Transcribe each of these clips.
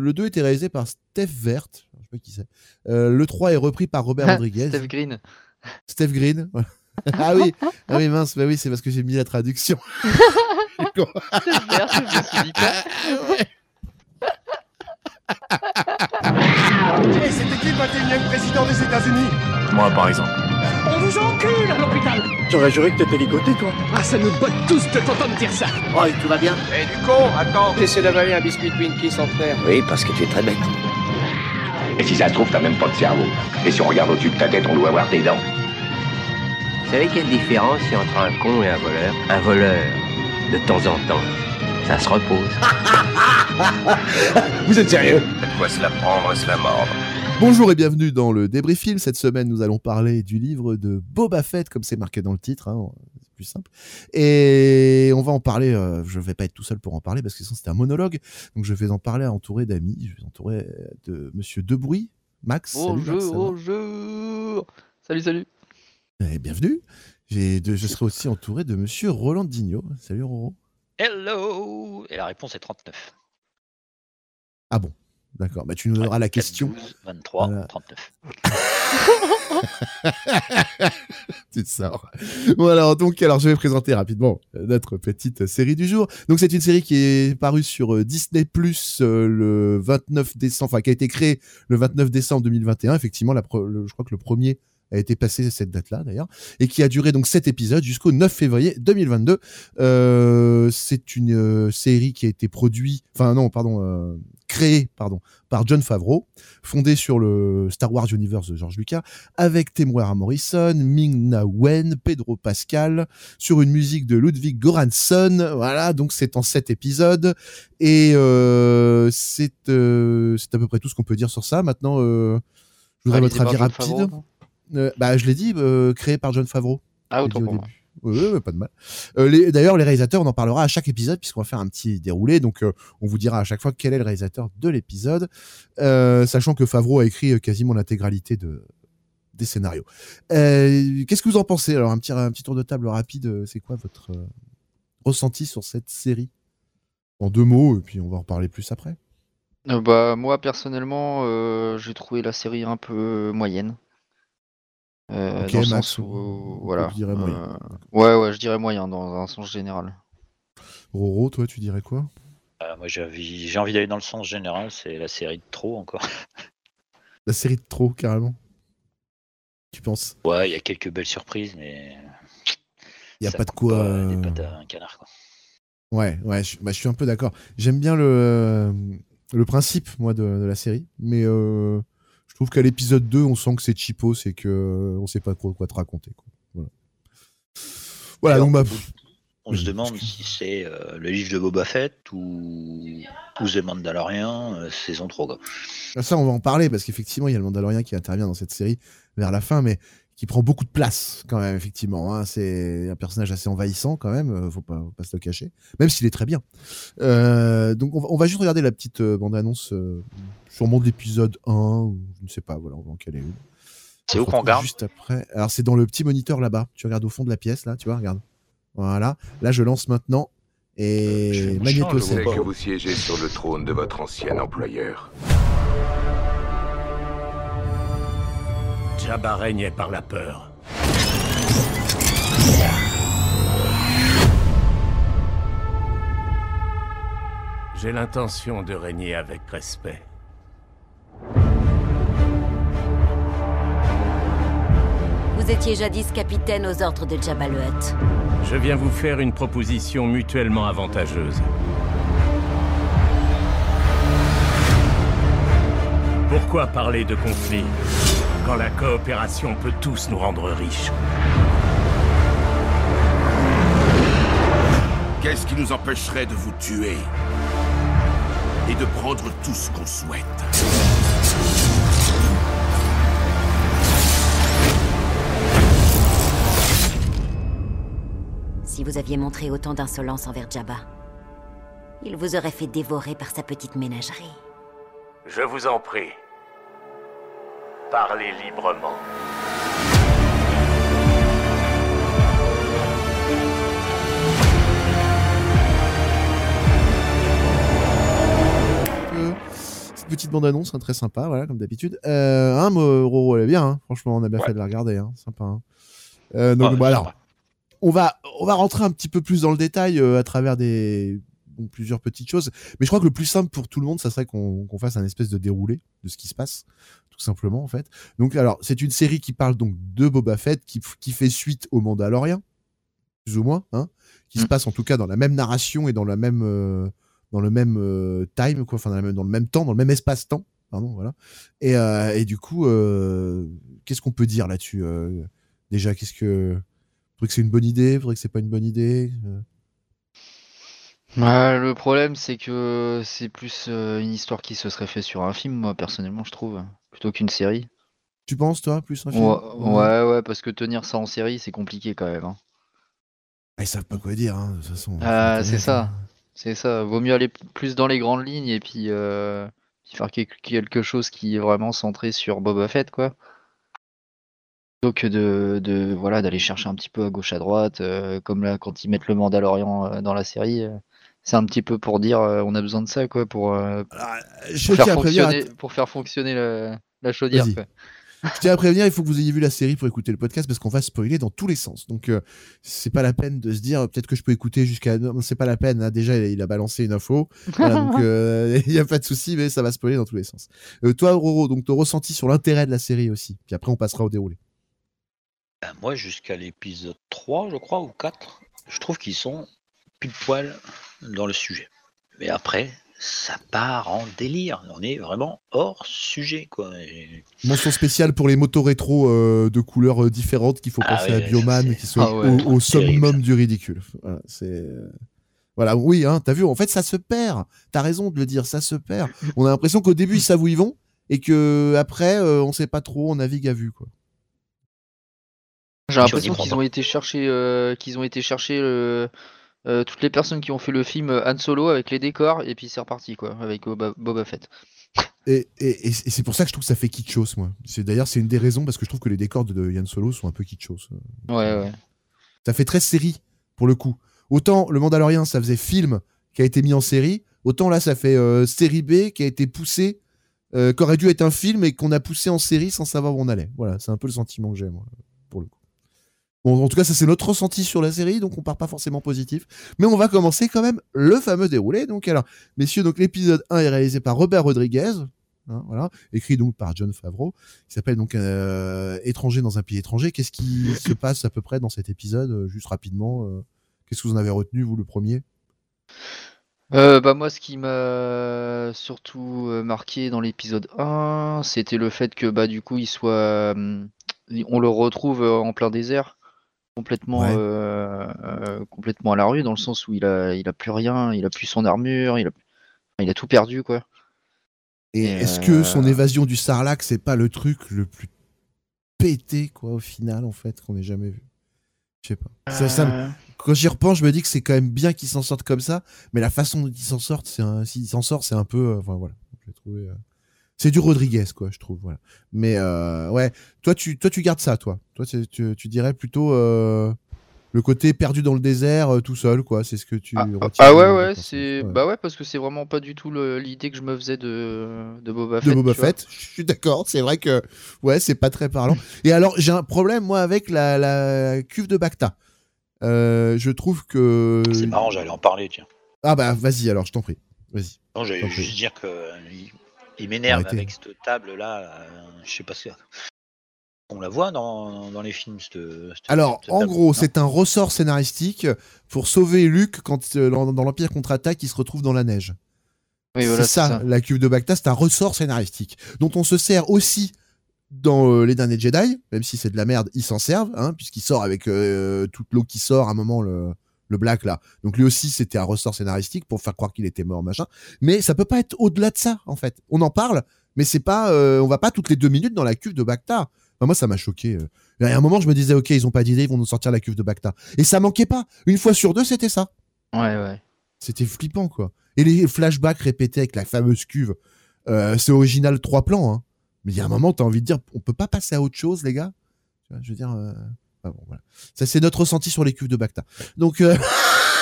le 2 était réalisé par Steph Vert. Je sais pas qui c'est. Euh, le 3 est repris par Robert Rodriguez. Steph Green. Steph Green. voilà. ah oui, ah oui mince, bah oui, c'est parce que j'ai mis la traduction. Steph Vert, je me suis dit quoi Et c'était qui le 21 e président des États-Unis Moi, par exemple. On vous encule à l'hôpital J'aurais juré que t'étais ligoté, toi. Ah, ça nous botte tous de t'entendre dire ça Oh, et tout va bien Eh, du con, attends T'essaies d'avaler un biscuit Twinkie sans terre. Oui, parce que tu es très bête. Et si ça se trouve, t'as même pas de cerveau. Et si on regarde au-dessus de ta tête, on doit avoir des dents. Vous savez quelle différence il y a entre un con et un voleur? Un voleur, de temps en temps, ça se repose. Vous êtes sérieux De quoi se la prendre, se la mordre. Bonjour et bienvenue dans le Débris Film. Cette semaine, nous allons parler du livre de Boba Fett, comme c'est marqué dans le titre. hein, c'est plus simple. Et on va en parler. euh, je vais pas être tout seul pour en parler parce que sinon c'était un monologue. Donc je vais en parler entouré d'amis. Je vais entourer de Monsieur Debrouille, Max. Salut, Max, ça Bonjour, bonjour. Salut, salut. Eh, bienvenue. De- je serai aussi entouré de Monsieur Roland Digno. Salut Roro. Hello Et la réponse est 39. Ah bon, d'accord. Bah tu nous donneras la 4, question. 12, 23, Voilà. 39. tu te sors. Voilà, donc alors je vais présenter rapidement euh, notre petite série du jour. Donc c'est une série qui est parue sur euh, Disney Plus le 29 décembre, enfin qui a été créée le 29 décembre 2021. Effectivement, la le- je crois que le premier a été passé cette date-là d'ailleurs, et qui a duré donc sept épisodes jusqu'au 9 février 2022. Euh, c'est une euh, série qui a été produite, enfin non, pardon, euh, créée, pardon, par John Favreau, fondée sur le Star Wars Universe de George Lucas, avec Temuera Morrison, Ming-Na Wen, Pedro Pascal, sur une musique de Ludwig Göransson. Voilà, donc c'est en sept épisodes et euh, c'est euh, c'est à peu près tout ce qu'on peut dire sur ça. Maintenant, euh, je voudrais Réalisé votre avis rapide. Favreau, Euh, bah, je l'ai dit, euh, créé par John Favreau. Ah, autant pour moi. oui, pas de mal. Euh, D'ailleurs, les réalisateurs, on en parlera à chaque épisode puisqu'on va faire un petit déroulé. Donc, euh, on vous dira à chaque fois quel est le réalisateur de l'épisode, euh, sachant que Favreau a écrit quasiment l'intégralité de des scénarios. Qu'est-ce que vous en pensez? Alors, un petit un petit tour de table rapide. C'est quoi votre ressenti sur cette série? En deux mots, et puis on va en parler plus après. Bah, moi, personnellement, j'ai trouvé la série un peu moyenne. Euh, Ok, dans le sens où, voilà. moyen. euh, ouais, ouais, je dirais moyen dans un sens général. Roro, toi, tu dirais quoi? Euh, moi, j'ai envie, j'ai envie d'aller dans le sens général, c'est la série de trop encore. La série de trop, carrément. Tu penses? Ouais, il y a quelques belles surprises, mais. Il y a ça pas de quoi. pas Des euh, pattes à un canard, quoi. Ouais, ouais, je, bah, je suis un peu d'accord. J'aime bien le, le principe, moi, de, de la série, mais euh, trouve qu'à l'épisode 2, on sent que c'est cheapo, c'est que euh, on sait pas trop quoi te raconter. Quoi. Voilà. Voilà, Alors, donc bah, On se demande si c'est euh, le livre de Boba Fett ou, ou The Mandalorian, euh, saison 3. Quoi. ça, on va en parler parce qu'effectivement, il y a le Mandalorien qui intervient dans cette série vers la fin, mais qui prend beaucoup de place quand même, effectivement. hein. C'est un personnage assez envahissant quand même, euh, faut pas, faut pas se le cacher, même s'il est très bien. Euh, donc, on va, on va juste regarder la petite euh, bande-annonce, euh, sûrement de l'épisode 1, ou je ne sais pas, voilà, on va en caler une. C'est où qu'on regarde Juste après. Alors, c'est dans le petit moniteur là-bas. Tu regardes au fond de la pièce, là, tu vois, regarde. Voilà. Là, je lance maintenant. Et Je- je Magneto, c'est que vous siégez sur le trône de votre ancien employeur. Jabba régnait par la peur. J'ai l'intention de régner avec respect. Vous étiez jadis capitaine aux ordres de Jabba le Hutt. Je viens vous faire une proposition mutuellement avantageuse. Pourquoi parler de conflit? Quand la coopération peut tous nous rendre riches Qu'est-ce qui nous empêcherait de vous tuer Et de prendre tout ce qu'on souhaite? Si vous aviez montré autant d'insolence envers Jabba, il vous aurait fait dévorer par sa petite ménagerie. Je vous en prie. Parlez librement. petite bande-annonce, hein, très sympa, voilà, comme d'habitude. Euh, hein, Roro, elle est bien, hein. franchement, on a bien Ouais. fait de la regarder, hein. sympa. hein. Euh, donc, Ouais, bon, alors, sympa. on va, on va rentrer un petit peu plus dans le détail euh, à travers des bon, plusieurs petites choses. Mais je crois que le plus simple pour tout le monde, ça serait qu'on qu'on fasse un espèce de déroulé de ce qui se passe, tout simplement en fait. Donc alors, c'est une série qui parle donc de Boba Fett, qui, fait suite au Mandalorian, plus ou moins, hein, qui se Mm. passe en tout cas dans la même narration et dans la même euh, dans le même euh, time, quoi, enfin dans, la même- dans le même temps, dans le même espace-temps. Pardon, voilà. Et, euh, et du coup, qu'est-ce qu'on peut dire là-dessus Déjà, qu'est-ce que Faudrait que c'est une bonne idée, faudrait que c'est pas une bonne idée. Ouais, le problème, c'est que c'est plus euh, une histoire qui se serait fait sur un film, moi, personnellement, je trouve, plutôt qu'une série. Tu penses, toi, plus un film Ouais, ouais, ouais, parce que tenir ça en série, c'est compliqué quand même. hein. Ah, Ils savent pas quoi dire, hein, de toute façon. Ah, c'est ça. honnête, C'est ça. Vaut mieux aller plus dans les grandes lignes et puis, euh, faire quel- quelque chose qui est vraiment centré sur Boba Fett, quoi. Plutôt que de, de voilà d'aller chercher un petit peu à gauche à droite, euh, comme là quand ils mettent le Mandalorian dans la série. C'est un petit peu pour dire euh, on a besoin de ça quoi pour, euh. Alors, je pour tiens faire à fonctionner pour faire fonctionner le- la chaudière. Quoi. je tiens à prévenir, il faut que vous ayez vu la série pour écouter le podcast parce qu'on va spoiler dans tous les sens. Donc, euh, c'est pas la peine de se dire peut-être que je peux écouter jusqu'à. Non, c'est pas la peine. hein, déjà, il a balancé une info. Voilà, donc, euh, il y a pas de souci, mais ça va spoiler dans tous les sens. Euh, toi, Roro, donc ton ressenti sur l'intérêt de la série aussi. Puis après, on passera au déroulé. Ben, moi, jusqu'à l'épisode 3, je crois, ou 4, je trouve qu'ils sont pile poil dans le sujet. Mais après, ça part en délire. On est vraiment hors sujet, quoi. Et- Mention spéciale pour les motos rétro euh, de couleurs euh, différentes qu'il faut Ah penser ouais, à Bioman qui sont Ah ouais, au, au summum du ridicule. Voilà, c'est euh, voilà, oui, hein, t'as vu, en fait, ça se perd. T'as raison de le dire, ça se perd. On a l'impression qu'au début ils savent où ils vont et que après euh, on sait pas trop, on navigue à vue quoi. J'ai l'impression qu'ils ont été chercher euh, qu'ils ont été chercher euh, euh, toutes les personnes qui ont fait le film euh, Han Solo avec les décors et puis c'est reparti quoi avec Boba, Boba Fett. Et, et, et c'est pour ça que je trouve que ça fait kitschos moi. C'est d'ailleurs c'est une des raisons parce que je trouve que les décors de, de Yann Solo sont un peu kitschos. Ouais ouais. Ça fait très série pour le coup. Autant le Mandalorian ça faisait film qui a été mis en série, autant là ça fait euh, série B qui a été poussé, euh, qui aurait dû être un film et qu'on a poussé en série sans savoir où on allait. Voilà, c'est un peu le sentiment que j'ai moi. Bon, en tout cas, ça c'est notre ressenti sur la série, donc on part pas forcément positif. Mais on va commencer quand même le fameux déroulé. Donc alors, messieurs, donc l'épisode 1 est réalisé par Robert Rodriguez, hein, voilà, écrit donc par John Favreau, qui s'appelle donc euh, Étranger dans un pays étranger. Qu'est-ce qui se passe à peu près dans cet épisode, euh, juste rapidement euh, Qu'est-ce que vous en avez retenu, vous, le premier? Euh, bah moi ce qui m'a surtout marqué dans l'épisode 1, c'était le fait que bah du coup il soit hum, on le retrouve en plein désert complètement Ouais. euh, euh, complètement à la rue dans le sens où il a il a plus rien, il a plus son armure, il a enfin, il a tout perdu quoi. Et Et, est-ce que son euh, évasion du Sarlac, c'est pas le truc le plus pété, quoi, au final, en fait, qu'on ait jamais vu? Je sais pas. Ça, ça me- Quand j'y repense, je me dis que c'est quand même bien qu'il s'en sorte comme ça, mais la façon dont il s'en sort, c'est un... s'il s'en sort, c'est un peu, enfin voilà, j'ai trouvé. C'est du Rodriguez, quoi, je trouve. Voilà. Mais euh, ouais, toi, tu, toi, tu gardes ça, toi. Toi, tu, tu, dirais plutôt euh, le côté perdu dans le désert, euh, tout seul, quoi. C'est ce que tu. Ah, ah de- ouais de ouais, c'est. Ouais. bah ouais parce que c'est vraiment pas du tout le- l'idée que je me faisais de de Boba de Fett. Boba tu vois. Fett. Je suis d'accord, c'est vrai que ouais, c'est pas très parlant. Et alors, j'ai un problème moi avec la, la cuve de Bacta. Euh, je trouve que C'est marrant, j'allais en parler, tiens. ah bah vas-y alors, je t'en prie, vas-y. Non, j'allais juste dire que il, m'énerve avec cette table-là. euh, je sais pas si. On la voit dans, dans les films, cette, cette- Alors, cette en table, gros, c'est un ressort scénaristique pour sauver Luke quand euh, dans, dans l'Empire contre-attaque, il se retrouve dans la neige. Oui, voilà, c'est ça, la cuve de Bacta, c'est un ressort scénaristique dont on se sert aussi dans euh, les derniers Jedi, même si c'est de la merde, ils s'en servent, hein, puisqu'il sort avec euh, toute l'eau qui sort à un moment le le Black là. Donc lui aussi c'était un ressort scénaristique pour faire croire qu'il était mort machin. Mais ça peut pas être au-delà de ça en fait. On en parle, mais c'est pas, euh, on va pas toutes les deux minutes dans la cuve de Bacta. Enfin, moi ça m'a choqué. euh. Et à un moment je me disais ok ils ont pas d'idée, ils vont nous sortir la cuve de Bacta. Et ça manquait pas. Une fois sur deux c'était ça. Ouais ouais. C'était flippant, quoi. Et les flashbacks répétés avec la fameuse cuve, euh, c'est original trois plans, hein. Mais il y a un moment, t'as envie de dire, on peut pas passer à autre chose, les gars? Je veux dire, euh, enfin bon, voilà. Ça, c'est notre ressenti sur les cuves de Bacta. Donc, euh,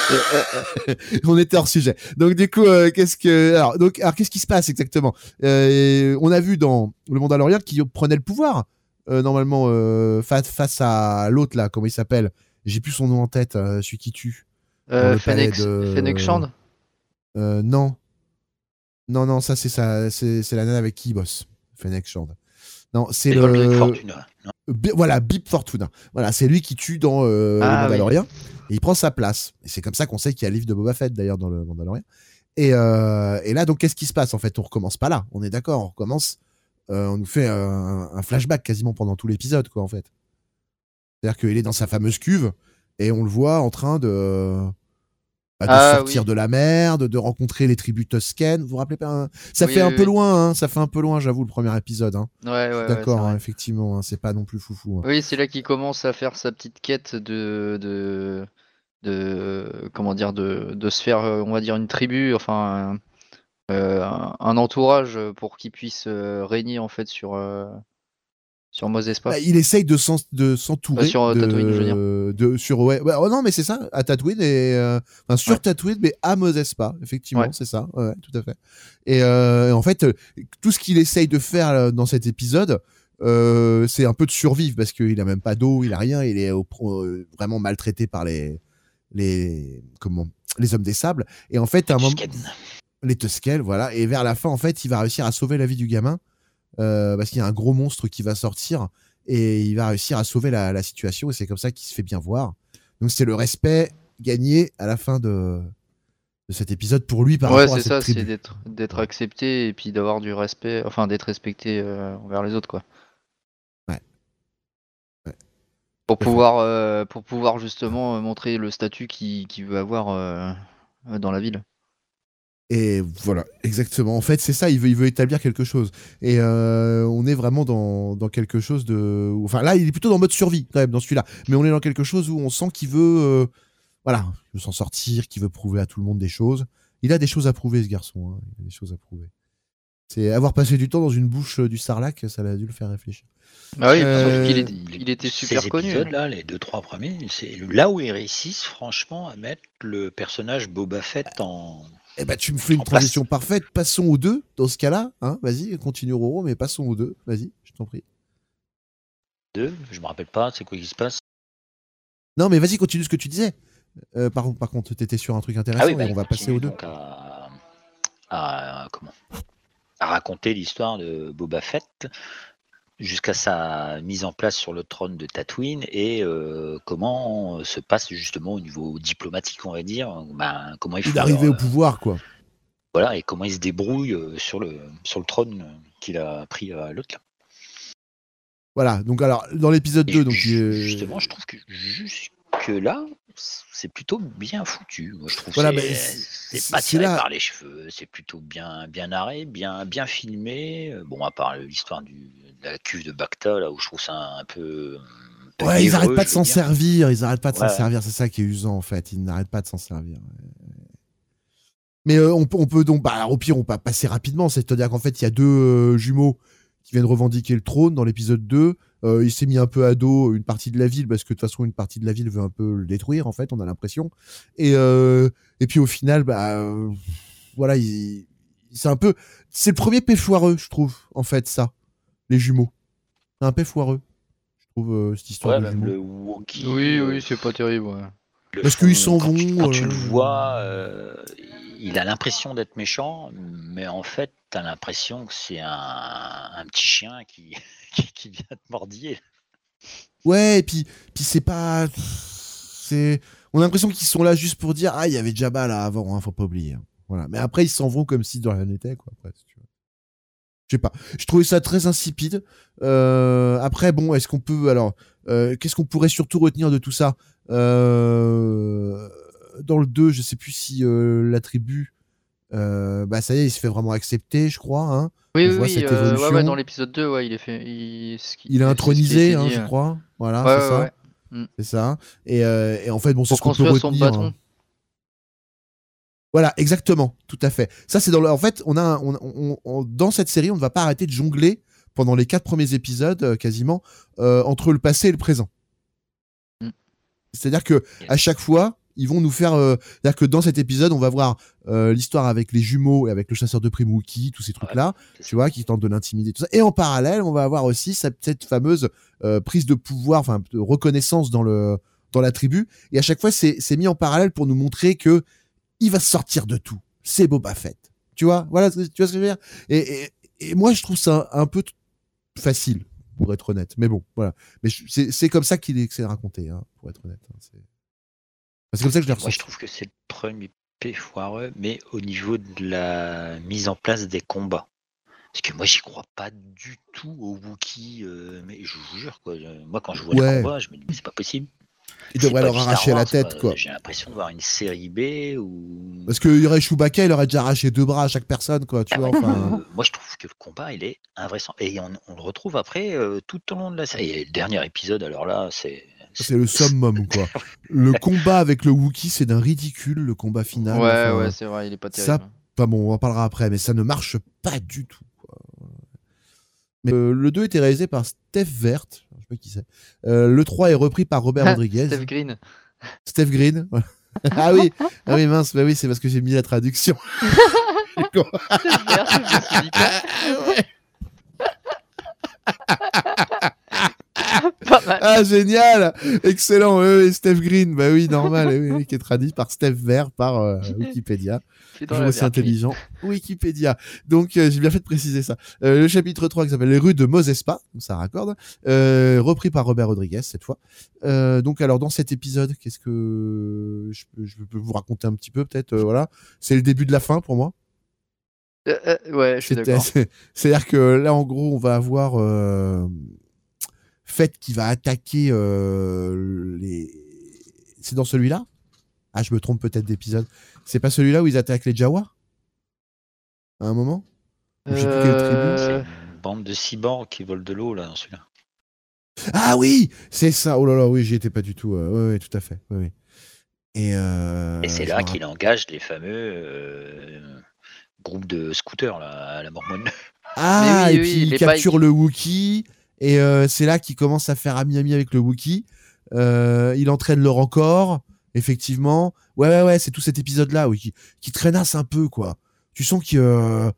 on était hors sujet. Donc du coup, euh, qu'est-ce que alors donc alors qu'est-ce qui se passe exactement? Euh, On a vu dans le Mandalorian qui prenait le pouvoir normalement face face à l'autre là, comment il s'appelle? J'ai plus son nom en tête, celui qui tue. Fennec, de- Fennec Shand? Non, non non, ça c'est ça, c'est c'est la nana avec qui il bosse, Fennec Shand. Non, c'est le Fortuna. non Bi- voilà, Bip Fortuna. Voilà, c'est lui qui tue dans euh, Ah, le Mandalorian. Et il prend sa place. Et c'est comme ça qu'on sait qu'il y a le livre de Boba Fett d'ailleurs dans le Mandalorian. Et, euh, et là, donc, qu'est-ce qui se passe En fait, on recommence pas là. On est d'accord, on recommence. euh, on nous fait un, un flashback quasiment pendant tout l'épisode, quoi, en fait. C'est-à-dire qu'il est dans sa fameuse cuve et on le voit en train de, de Ah, sortir oui. de la merde, de rencontrer les tribus toscaines. Vous vous rappelez pas hein Ça Oui, fait un peu loin, hein, ça fait un peu loin, j'avoue, le premier épisode. Hein. Ouais, ouais, ouais, D'accord, vrai. hein, effectivement, hein, c'est pas non plus foufou. Oui, c'est là qu'il commence à faire sa petite quête de, de, de comment dire, de, de se faire, euh, on va dire, une tribu, enfin, euh, un, un entourage pour qu'il puisse euh, régner en fait sur, euh, sur Mos Espa. Bah, il essaye de s'en- de s'entourer. Bah, sur, euh, de, Tatooine, je veux de- sur, ouais, ouais, oh non, mais c'est ça, à Tatooine, et, euh, enfin, sur Ouais. Tatooine, mais à Mos Espa, effectivement, Ouais. c'est ça, ouais, tout à fait. Et euh, en fait, tout ce qu'il essaye de faire dans cet épisode, euh, c'est un peu de survivre, parce qu'il a même pas d'eau, il a rien, il est au euh, vraiment maltraité par les, les, comment, les hommes des sables. Et en fait, à un moment, les Tusken, voilà. Et vers la fin, en fait, il va réussir à sauver la vie du gamin euh, parce qu'il y a un gros monstre qui va sortir et il va réussir à sauver la, la situation et c'est comme ça qu'il se fait bien voir. Donc c'est le respect gagné à la fin de, de cet épisode pour lui par Ouais, rapport à c'est cette ça, tribu. c'est d'être d'être accepté et puis d'avoir du respect, enfin d'être respecté euh, envers les autres, quoi. Ouais. Ouais. Pour pouvoir, euh, pour pouvoir justement montrer le statut qu'il veut avoir dans la ville. Et voilà, exactement. En fait, c'est ça, il veut, il veut établir quelque chose. Et euh, on est vraiment dans, dans quelque chose de... Enfin là, il est plutôt dans mode survie, quand même, dans celui-là. Mais on est dans quelque chose où on sent qu'il veut... euh, voilà, il veut s'en sortir, qu'il veut prouver à tout le monde des choses. Il a des choses à prouver, ce garçon. hein. Il a des choses à prouver. C'est avoir passé du temps dans une bouche euh, du Sarlac, ça l'a dû le faire réfléchir. Ah oui, Euh, est- il était super Ces connu. hein. épisodes-là, les deux, trois premiers, c'est là où ils réussissent franchement à mettre le personnage Boba Fett en. Eh ben, tu me fais une transition parfaite. Passons aux deux, dans ce cas-là. Hein Vas-y, continue Roro, mais passons aux deux. Vas-y, je t'en prie. deux. Je me rappelle pas, c'est quoi qui se passe? Non, mais vas-y, continue ce que tu disais. Euh, par, par contre, t'étais sur un truc intéressant bah, et on il va passer aux deux. à- comment? À raconter l'histoire de Boba Fett jusqu'à sa mise en place sur le trône de Tatooine et euh, comment se passe justement au niveau diplomatique, on va dire, ben, comment il faut euh, au pouvoir, quoi. voilà et comment il se débrouille euh, sur le sur le trône euh, qu'il a pris à l'autre là. Voilà, donc alors, dans l'épisode Et 2, donc. ju- euh, Justement, je trouve que jusque là, c'est plutôt bien foutu. Moi, je trouve Voilà, c'est- c'est- c'est pas tiré là- par les cheveux, c'est plutôt bien bien narré, bien bien filmé. Euh, Bon, à part l'histoire du de la cuve de Bacta là où je trouve ça un peu. un peu Ouais, ils névreux, arrêtent pas de s'en dire. servir, ils arrêtent pas de s'en servir, c'est ça qui est usant en fait, ils n'arrêtent pas de s'en servir. Mais euh, on, peut- on peut donc, bah, au pire, on peut passer rapidement, c'est-à-dire qu'en fait, il y a deux euh, jumeaux qui viennent revendiquer le trône dans l'épisode 2. Euh, il s'est mis un peu à dos une partie de la ville, parce que de toute façon, une partie de la ville veut un peu le détruire, en fait, on a l'impression. Et, euh, et puis au final, bah, euh, voilà, il- c'est un peu. C'est le premier paix foireux, je trouve, en fait, ça, les jumeaux. C'est un paix foireux, je trouve, euh, cette histoire Ouais, de jumeaux. le. Oui, oui, c'est pas terrible. ouais. Parce qu'ils s'en quand tu- vont, Quand tu le vois, euh, il a l'impression d'être méchant, mais en fait, tu as l'impression que c'est un, petit chien qui, vient te mordiller. Ouais, et puis, c'est pas. C'est. On a l'impression qu'ils sont là juste pour dire Ah, il y avait Jabba là avant, hein, faut pas oublier. hein. Voilà. Mais après, ils s'en vont comme si de rien n'était, quoi. Après. Je sais pas. Je trouvais ça très insipide. Euh, après, bon, est-ce qu'on peut. Alors, euh, qu'est-ce qu'on pourrait surtout retenir de tout ça? Euh, Dans le 2, je sais plus si la tribu. Euh, bah, ça y est, il se fait vraiment accepter, je crois. Hein. Oui, On oui, voit oui, cette euh, ouais, évolution. ouais, dans l'épisode 2, ouais, il est fait. Il, est intronisé, hein, je euh. crois. Voilà, Ouais, c'est ouais, ça. ouais. Mm. C'est ça. Et, euh, et en fait, bon, c'est ce qu'on peut construire son retenir. patron. hein. Voilà, exactement, tout à fait. Ça, c'est dans le. En fait, on a, un- on, on- on- dans cette série, on ne va pas arrêter de jongler pendant les quatre premiers épisodes, quasiment, entre le passé et le présent. Mm. C'est-à-dire que à chaque fois, ils vont nous faire. euh, C'est-à-dire que dans cet épisode, on va voir euh, l'histoire avec les jumeaux et avec le chasseur de primes Wookie, tous ces trucs-là, tu vois, qui tentent de l'intimider, tout ça. Et en parallèle, on va avoir aussi cette, cette fameuse euh, prise de pouvoir, enfin, de reconnaissance dans le dans la tribu. Et à chaque fois, c'est c'est mis en parallèle pour nous montrer que il va sortir de tout. C'est Boba Fett. Tu vois, voilà, tu vois ce que je veux dire? Et, et, et moi, je trouve ça un peu facile, pour être honnête. Mais bon, voilà. Mais c'est comme ça qu'il est, raconté, hein, pour être honnête. hein. C'est comme ça que je l'ai Moi, je trouve que c'est le premier P foireux, mais au niveau de la mise en place des combats. Parce que moi, j'y crois pas du tout aux Wookiees, euh, mais je vous jure, quoi. Moi, quand je vois Ouais. les combats, je me dis, mais c'est pas possible. Il C'est devrait pas leur arracher la tête, quoi. J'ai l'impression de voir une série B ou. Parce qu'il y aurait Chewbacca, il aurait déjà arraché deux bras à chaque personne, quoi. Tu Ah vois, ouais, enfin. euh, moi, je trouve que le combat, il est invraisemblable. Et on, on le retrouve après euh, tout au long de la série. Et le dernier épisode, alors là, c'est. C'est le summum, quoi. Le combat avec le Wookie, c'est d'un ridicule, le combat final. Ouais, enfin, ouais, c'est vrai, il est pas ça, terrible. pas bon, on en parlera après, mais ça ne marche pas du tout. quoi. Mais, euh, le 2 était réalisé par Steph Vert, je sais pas qui c'est. Euh, le 3 est repris par Robert Rodriguez. Steph Green. Steph Green. ah oui, ah oui mince, bah oui, c'est parce que j'ai mis la traduction. Vert, je me suis dit quoi Pas mal. Ah génial, excellent. Oui, oui, Steph Green, bah oui, normal, oui, qui est traduit par Steph Vert par euh, Wikipédia. Toujours aussi intelligent. Wikipédia. Donc, euh, j'ai bien fait de préciser ça. Euh, le chapitre 3 qui s'appelle Les rues de Mosespa, ça raccorde, euh, repris par Robert Rodriguez cette fois. Donc, alors, dans cet épisode, qu'est-ce que je peux, je peux vous raconter un petit peu, peut-être, voilà. C'est le début de la fin pour moi. Ouais, je suis d'accord. c'est- C'est-à-dire que là, en gros, on va avoir euh, Fett qui va attaquer euh, les. C'est dans celui-là? Ah, je me trompe peut-être d'épisode. C'est pas celui-là où ils attaquent les Jawa À un moment? Tribu? Euh, Une bande de cyborgs qui volent de l'eau, là, dans celui-là. Ah oui C'est ça Oh là là, oui, j'y étais pas du tout. euh, ouais, ouais, tout à fait. ouais, ouais. Et, euh, Et c'est là qu'il engage les fameux euh, groupes de scooters, là, à la mormone. Ah, oui, et oui, puis il capture le Wookie. Et euh, c'est là qu'il commence à faire ami-ami avec le Wookie. Euh, il entraîne le rencor, effectivement. Ouais, ouais, ouais, c'est tout cet épisode-là, oui, qui, qui traînasse un peu, quoi. Tu sens qu'il euh,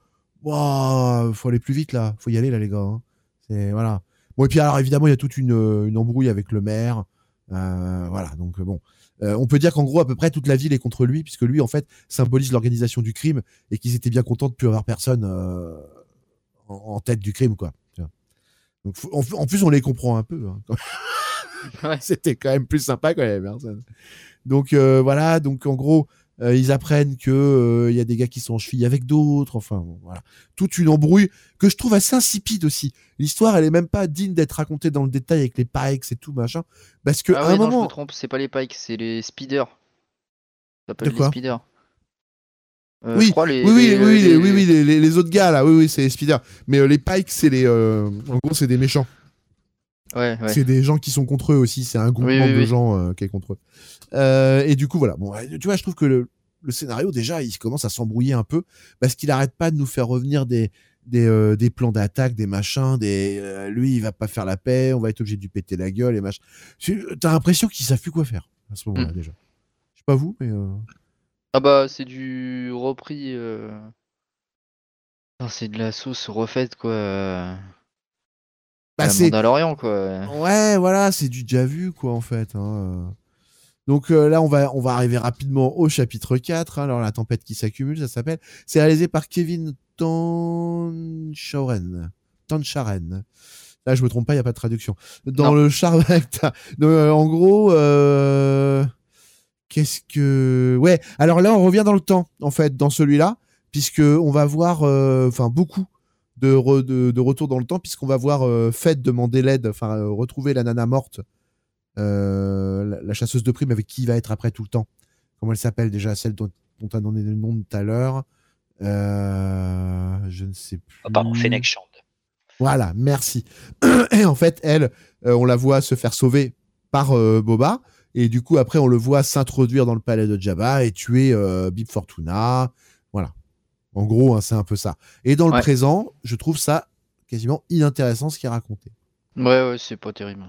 ouah, faut aller plus vite, là. Faut y aller, là, les gars. hein. C'est, voilà. Bon, et puis alors, évidemment, il y a toute une, une embrouille avec le maire. Euh, voilà, donc bon. Euh, on peut dire qu'en gros, à peu près toute la ville est contre lui, puisque lui, en fait, symbolise l'organisation du crime et qu'ils étaient bien contents de plus avoir personne euh, en tête du crime, quoi. Donc, en, en plus, on les comprend un peu. hein. Ouais. C'était quand même plus sympa quand même. personne. Donc euh, voilà, donc en gros, euh, ils apprennent que euh, il y a des gars qui sont en cheville avec d'autres. Enfin, bon, voilà, toute une embrouille que je trouve assez insipide aussi. L'histoire, elle est même pas digne d'être racontée dans le détail avec les pikes et tout machin, parce que Ah à un non, je moment, me trompe, c'est pas les pikes, c'est les speeders. De les quoi? speeders. Euh, Oui, je crois les, oui, oui, les- oui, les- oui, oui, les, autres gars là, oui, oui, c'est les speeders. Mais euh, les pikes, c'est les, euh, en gros, c'est des méchants. Ouais, ouais. C'est des gens qui sont contre eux aussi. C'est un groupement Oui, oui, de gens qui est contre eux. Et du coup, voilà. Bon, tu vois, je trouve que le, le scénario, déjà, il commence à s'embrouiller un peu parce qu'il arrête pas de nous faire revenir des, des, des plans d'attaque, des machins, des, lui, il va pas faire la paix, on va être obligé de lui péter la gueule et machin. T'as l'impression qu'ils savent plus quoi faire à ce moment-là, Mm. déjà. Je sais pas vous, mais. Ah bah c'est du repris. euh, enfin, c'est de la sauce refaite quoi. euh, Bah, à c'est- Mandalorian quoi. Ouais, voilà, c'est du déjà vu, quoi, en fait. hein. Donc euh, là, on va, on va arriver rapidement au chapitre 4. hein. alors, la tempête qui s'accumule, ça s'appelle. C'est réalisé par Kevin Tancharen. Tancharen. Là, je me trompe pas, il n'y a pas de traduction. Dans Non. le char. Donc, euh, en gros, euh, qu'est-ce que. Ouais, alors là, on revient dans le temps, en fait, dans celui-là, puisque on va voir euh, enfin beaucoup de, re- de, de retour dans le temps, puisqu'on va voir euh, Fed demander l'aide, enfin euh, retrouver la nana morte, euh, la, la chasseuse de primes avec qui il va être après tout le temps. Comment elle s'appelle déjà, celle dont, dont on a donné le nom tout à l'heure Je ne sais plus. Pardon, Fennec Shand. Voilà, merci. Et en fait, elle, on la voit se faire sauver par Boba. Et du coup, après, on le voit s'introduire dans le palais de Jabba et tuer euh, Bib Fortuna. Voilà. En gros, hein, c'est un peu ça. Et dans le présent, je trouve ça quasiment inintéressant ce qui est raconté. Ouais ouais c'est pas terrible.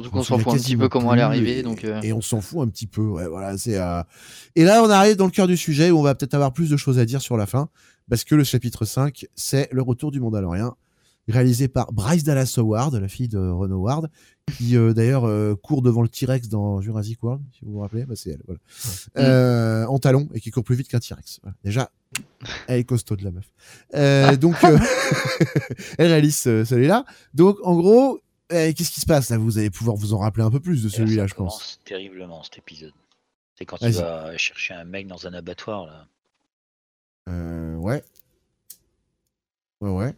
Surtout On qu'on s'en fout un petit peu comment elle est arrivée. et, Donc, euh, et on s'en fout un petit peu. Ouais, voilà, c'est. euh, Et là, on arrive dans le cœur du sujet où on va peut-être avoir plus de choses à dire sur la fin, parce que le chapitre 5, c'est le retour du Mandalorien, réalisé par Bryce Dallas Howard, la fille de Ron Howard, qui euh, d'ailleurs euh, court devant le T-Rex dans Jurassic World, si vous vous rappelez, bah, c'est elle, voilà. Euh, en talon et qui court plus vite qu'un T-Rex. Voilà. Déjà, elle est costaud de la meuf. Euh, donc, euh, elle réalise euh, celui-là. Donc, en gros, euh, qu'est-ce qui se passe là? Vous allez pouvoir vous en rappeler un peu plus de celui-là, je pense. terriblement cet épisode. C'est quand tu vas chercher un mec dans un abattoir là. Euh, ouais. Ouais,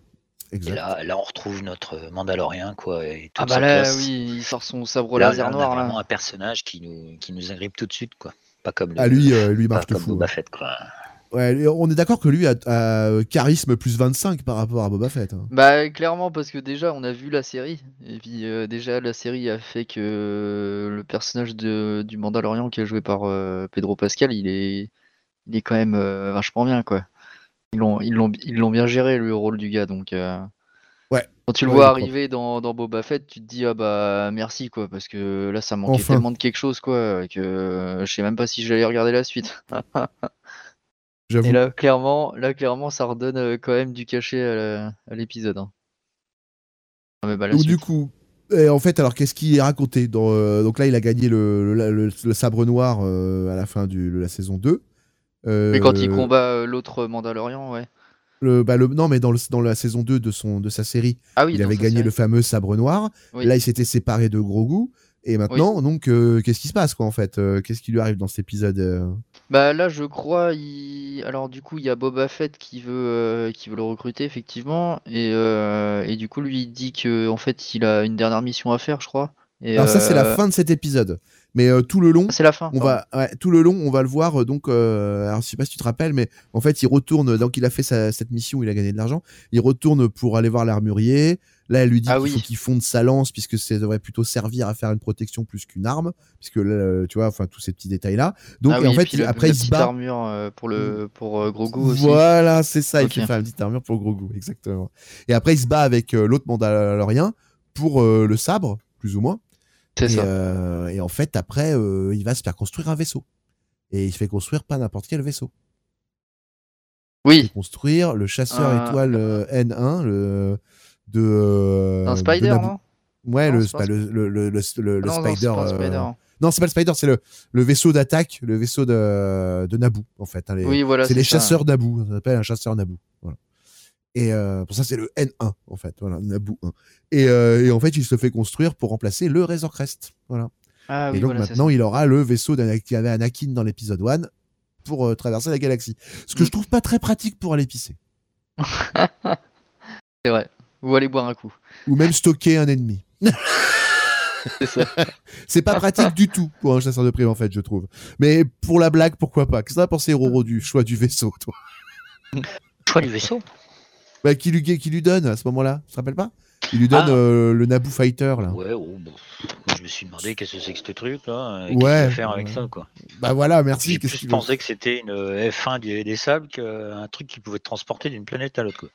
Et là, là, on retrouve notre Mandalorien quoi. Et Ah bah là, classe. oui, il sort son sabre Là, laser là, on a noir vraiment là. un personnage qui nous, qui nous agrippe tout de suite quoi. Pas comme le, Ah, lui, euh, lui pas marche de comme fou. Boba ouais. Fett quoi. Ouais, on est d'accord que lui a, a, euh, charisme plus 25 par rapport à Boba Fett. hein. Bah clairement parce que déjà on a vu la série et puis euh, déjà la série a fait que le personnage de, du Mandalorian qui est joué par euh, Pedro Pascal il est il est quand même euh, vachement bien quoi. Ils l'ont ils l'ont ils l'ont bien géré le rôle du gars donc euh, Ouais. quand tu le Ouais, vois arriver dans, dans Boba Fett tu te dis ah bah merci quoi parce que là ça manquait Enfin. tellement de quelque chose quoi que euh, je sais même pas si j'allais regarder la suite. Et là clairement là clairement ça redonne euh, quand même du cachet à l'épisode. hein. Ah, bah, Donc, du coup, et en fait, alors qu'est-ce qui est raconté dans, euh, Donc là, il a gagné le, le, le- le sabre noir euh, à la fin de la saison 2. Euh, Mais quand il combat euh, l'autre Mandalorian, ouais. le, bah, le- non, mais dans, le, dans la saison 2 de, son, de sa série, Ah oui, il avait gagné série. le fameux sabre noir. Oui. Là, il s'était séparé de Grogu. Et maintenant, donc, euh, qu'est-ce qui se passe, quoi, en fait Euh, Qu'est-ce qui lui arrive dans cet épisode euh Bah là, je crois, il... alors du coup, il y a Boba Fett qui veut, euh, qui veut le recruter, effectivement. Et, euh, et du coup, lui, il dit que en fait, il a une dernière mission à faire, je crois. Et, Alors, ça, c'est la euh, fin de cet épisode. Mais euh, tout le long, ah, C'est la fin. on va, ouais, tout le long, on va le voir. euh, Donc, euh, alors, je sais pas si tu te rappelles, mais en fait, il retourne. Donc, il a fait sa- cette mission où il a gagné de l'argent. Il retourne pour aller voir l'armurier. Là, elle lui dit Ah qu'il oui. faut qu'il fonde sa lance, puisque ça devrait plutôt servir à faire une protection plus qu'une arme, puisque là, euh, tu vois, enfin, tous ces petits détails-là. Donc, Ah oui, en fait, il- le- après, il se petite bat. armure euh, pour le pour euh, Grogu aussi. Voilà, c'est ça. Il fait une petite armure pour goût, exactement. Et après, il se bat avec euh, l'autre Mandalorien pour euh, le sabre, plus ou moins. C'est Et, ça. euh, et en fait, après, euh, il va se faire construire un vaisseau. Et il se fait construire pas n'importe quel vaisseau. Il Oui, construire le chasseur étoile euh, N1, le de. un de Spider, non? Ouais, Non, le, pas le, le, le, Non, Spider. Spider. Non, c'est pas le Spider, c'est le, le vaisseau d'attaque, le vaisseau de, de Naboo, en fait. hein, les- Oui, voilà. c'est les ça. chasseurs Naboo. Ça s'appelle un chasseur Naboo. Voilà. Et euh, pour ça, c'est le N1, en fait. Voilà, Naboo 1. Et, euh, et en fait, il se fait construire pour remplacer le Razor Crest. Voilà. Ah et oui, donc voilà, maintenant, il aura le vaisseau qui avait Anakin dans l'épisode 1 pour euh, traverser la galaxie. Ce que Mm. je trouve pas très pratique pour aller pisser. C'est vrai. Ou aller boire un coup. Ou même stocker un ennemi. C'est ça. C'est pas pratique du tout pour un chasseur de primes, en fait, je trouve. Mais pour la blague, pourquoi pas? Qu'est-ce que t'as pensé, Roro, du choix du vaisseau, toi? Choix du vaisseau? Bah, qui, lui, qui lui donne à ce moment-là Tu te rappelles pas? Il lui donne Ah. euh, le Naboo Fighter, là. Ouais, oh, bon. Je me suis demandé qu'est-ce que c'est que ce truc là. et Ouais. Qu'est-ce qu'il faire avec Ouais. ça quoi. Bah voilà, merci. J'ai veut pensé que c'était une F1 des, des sables qu'un truc qui pouvait te transporter d'une planète à l'autre. quoi.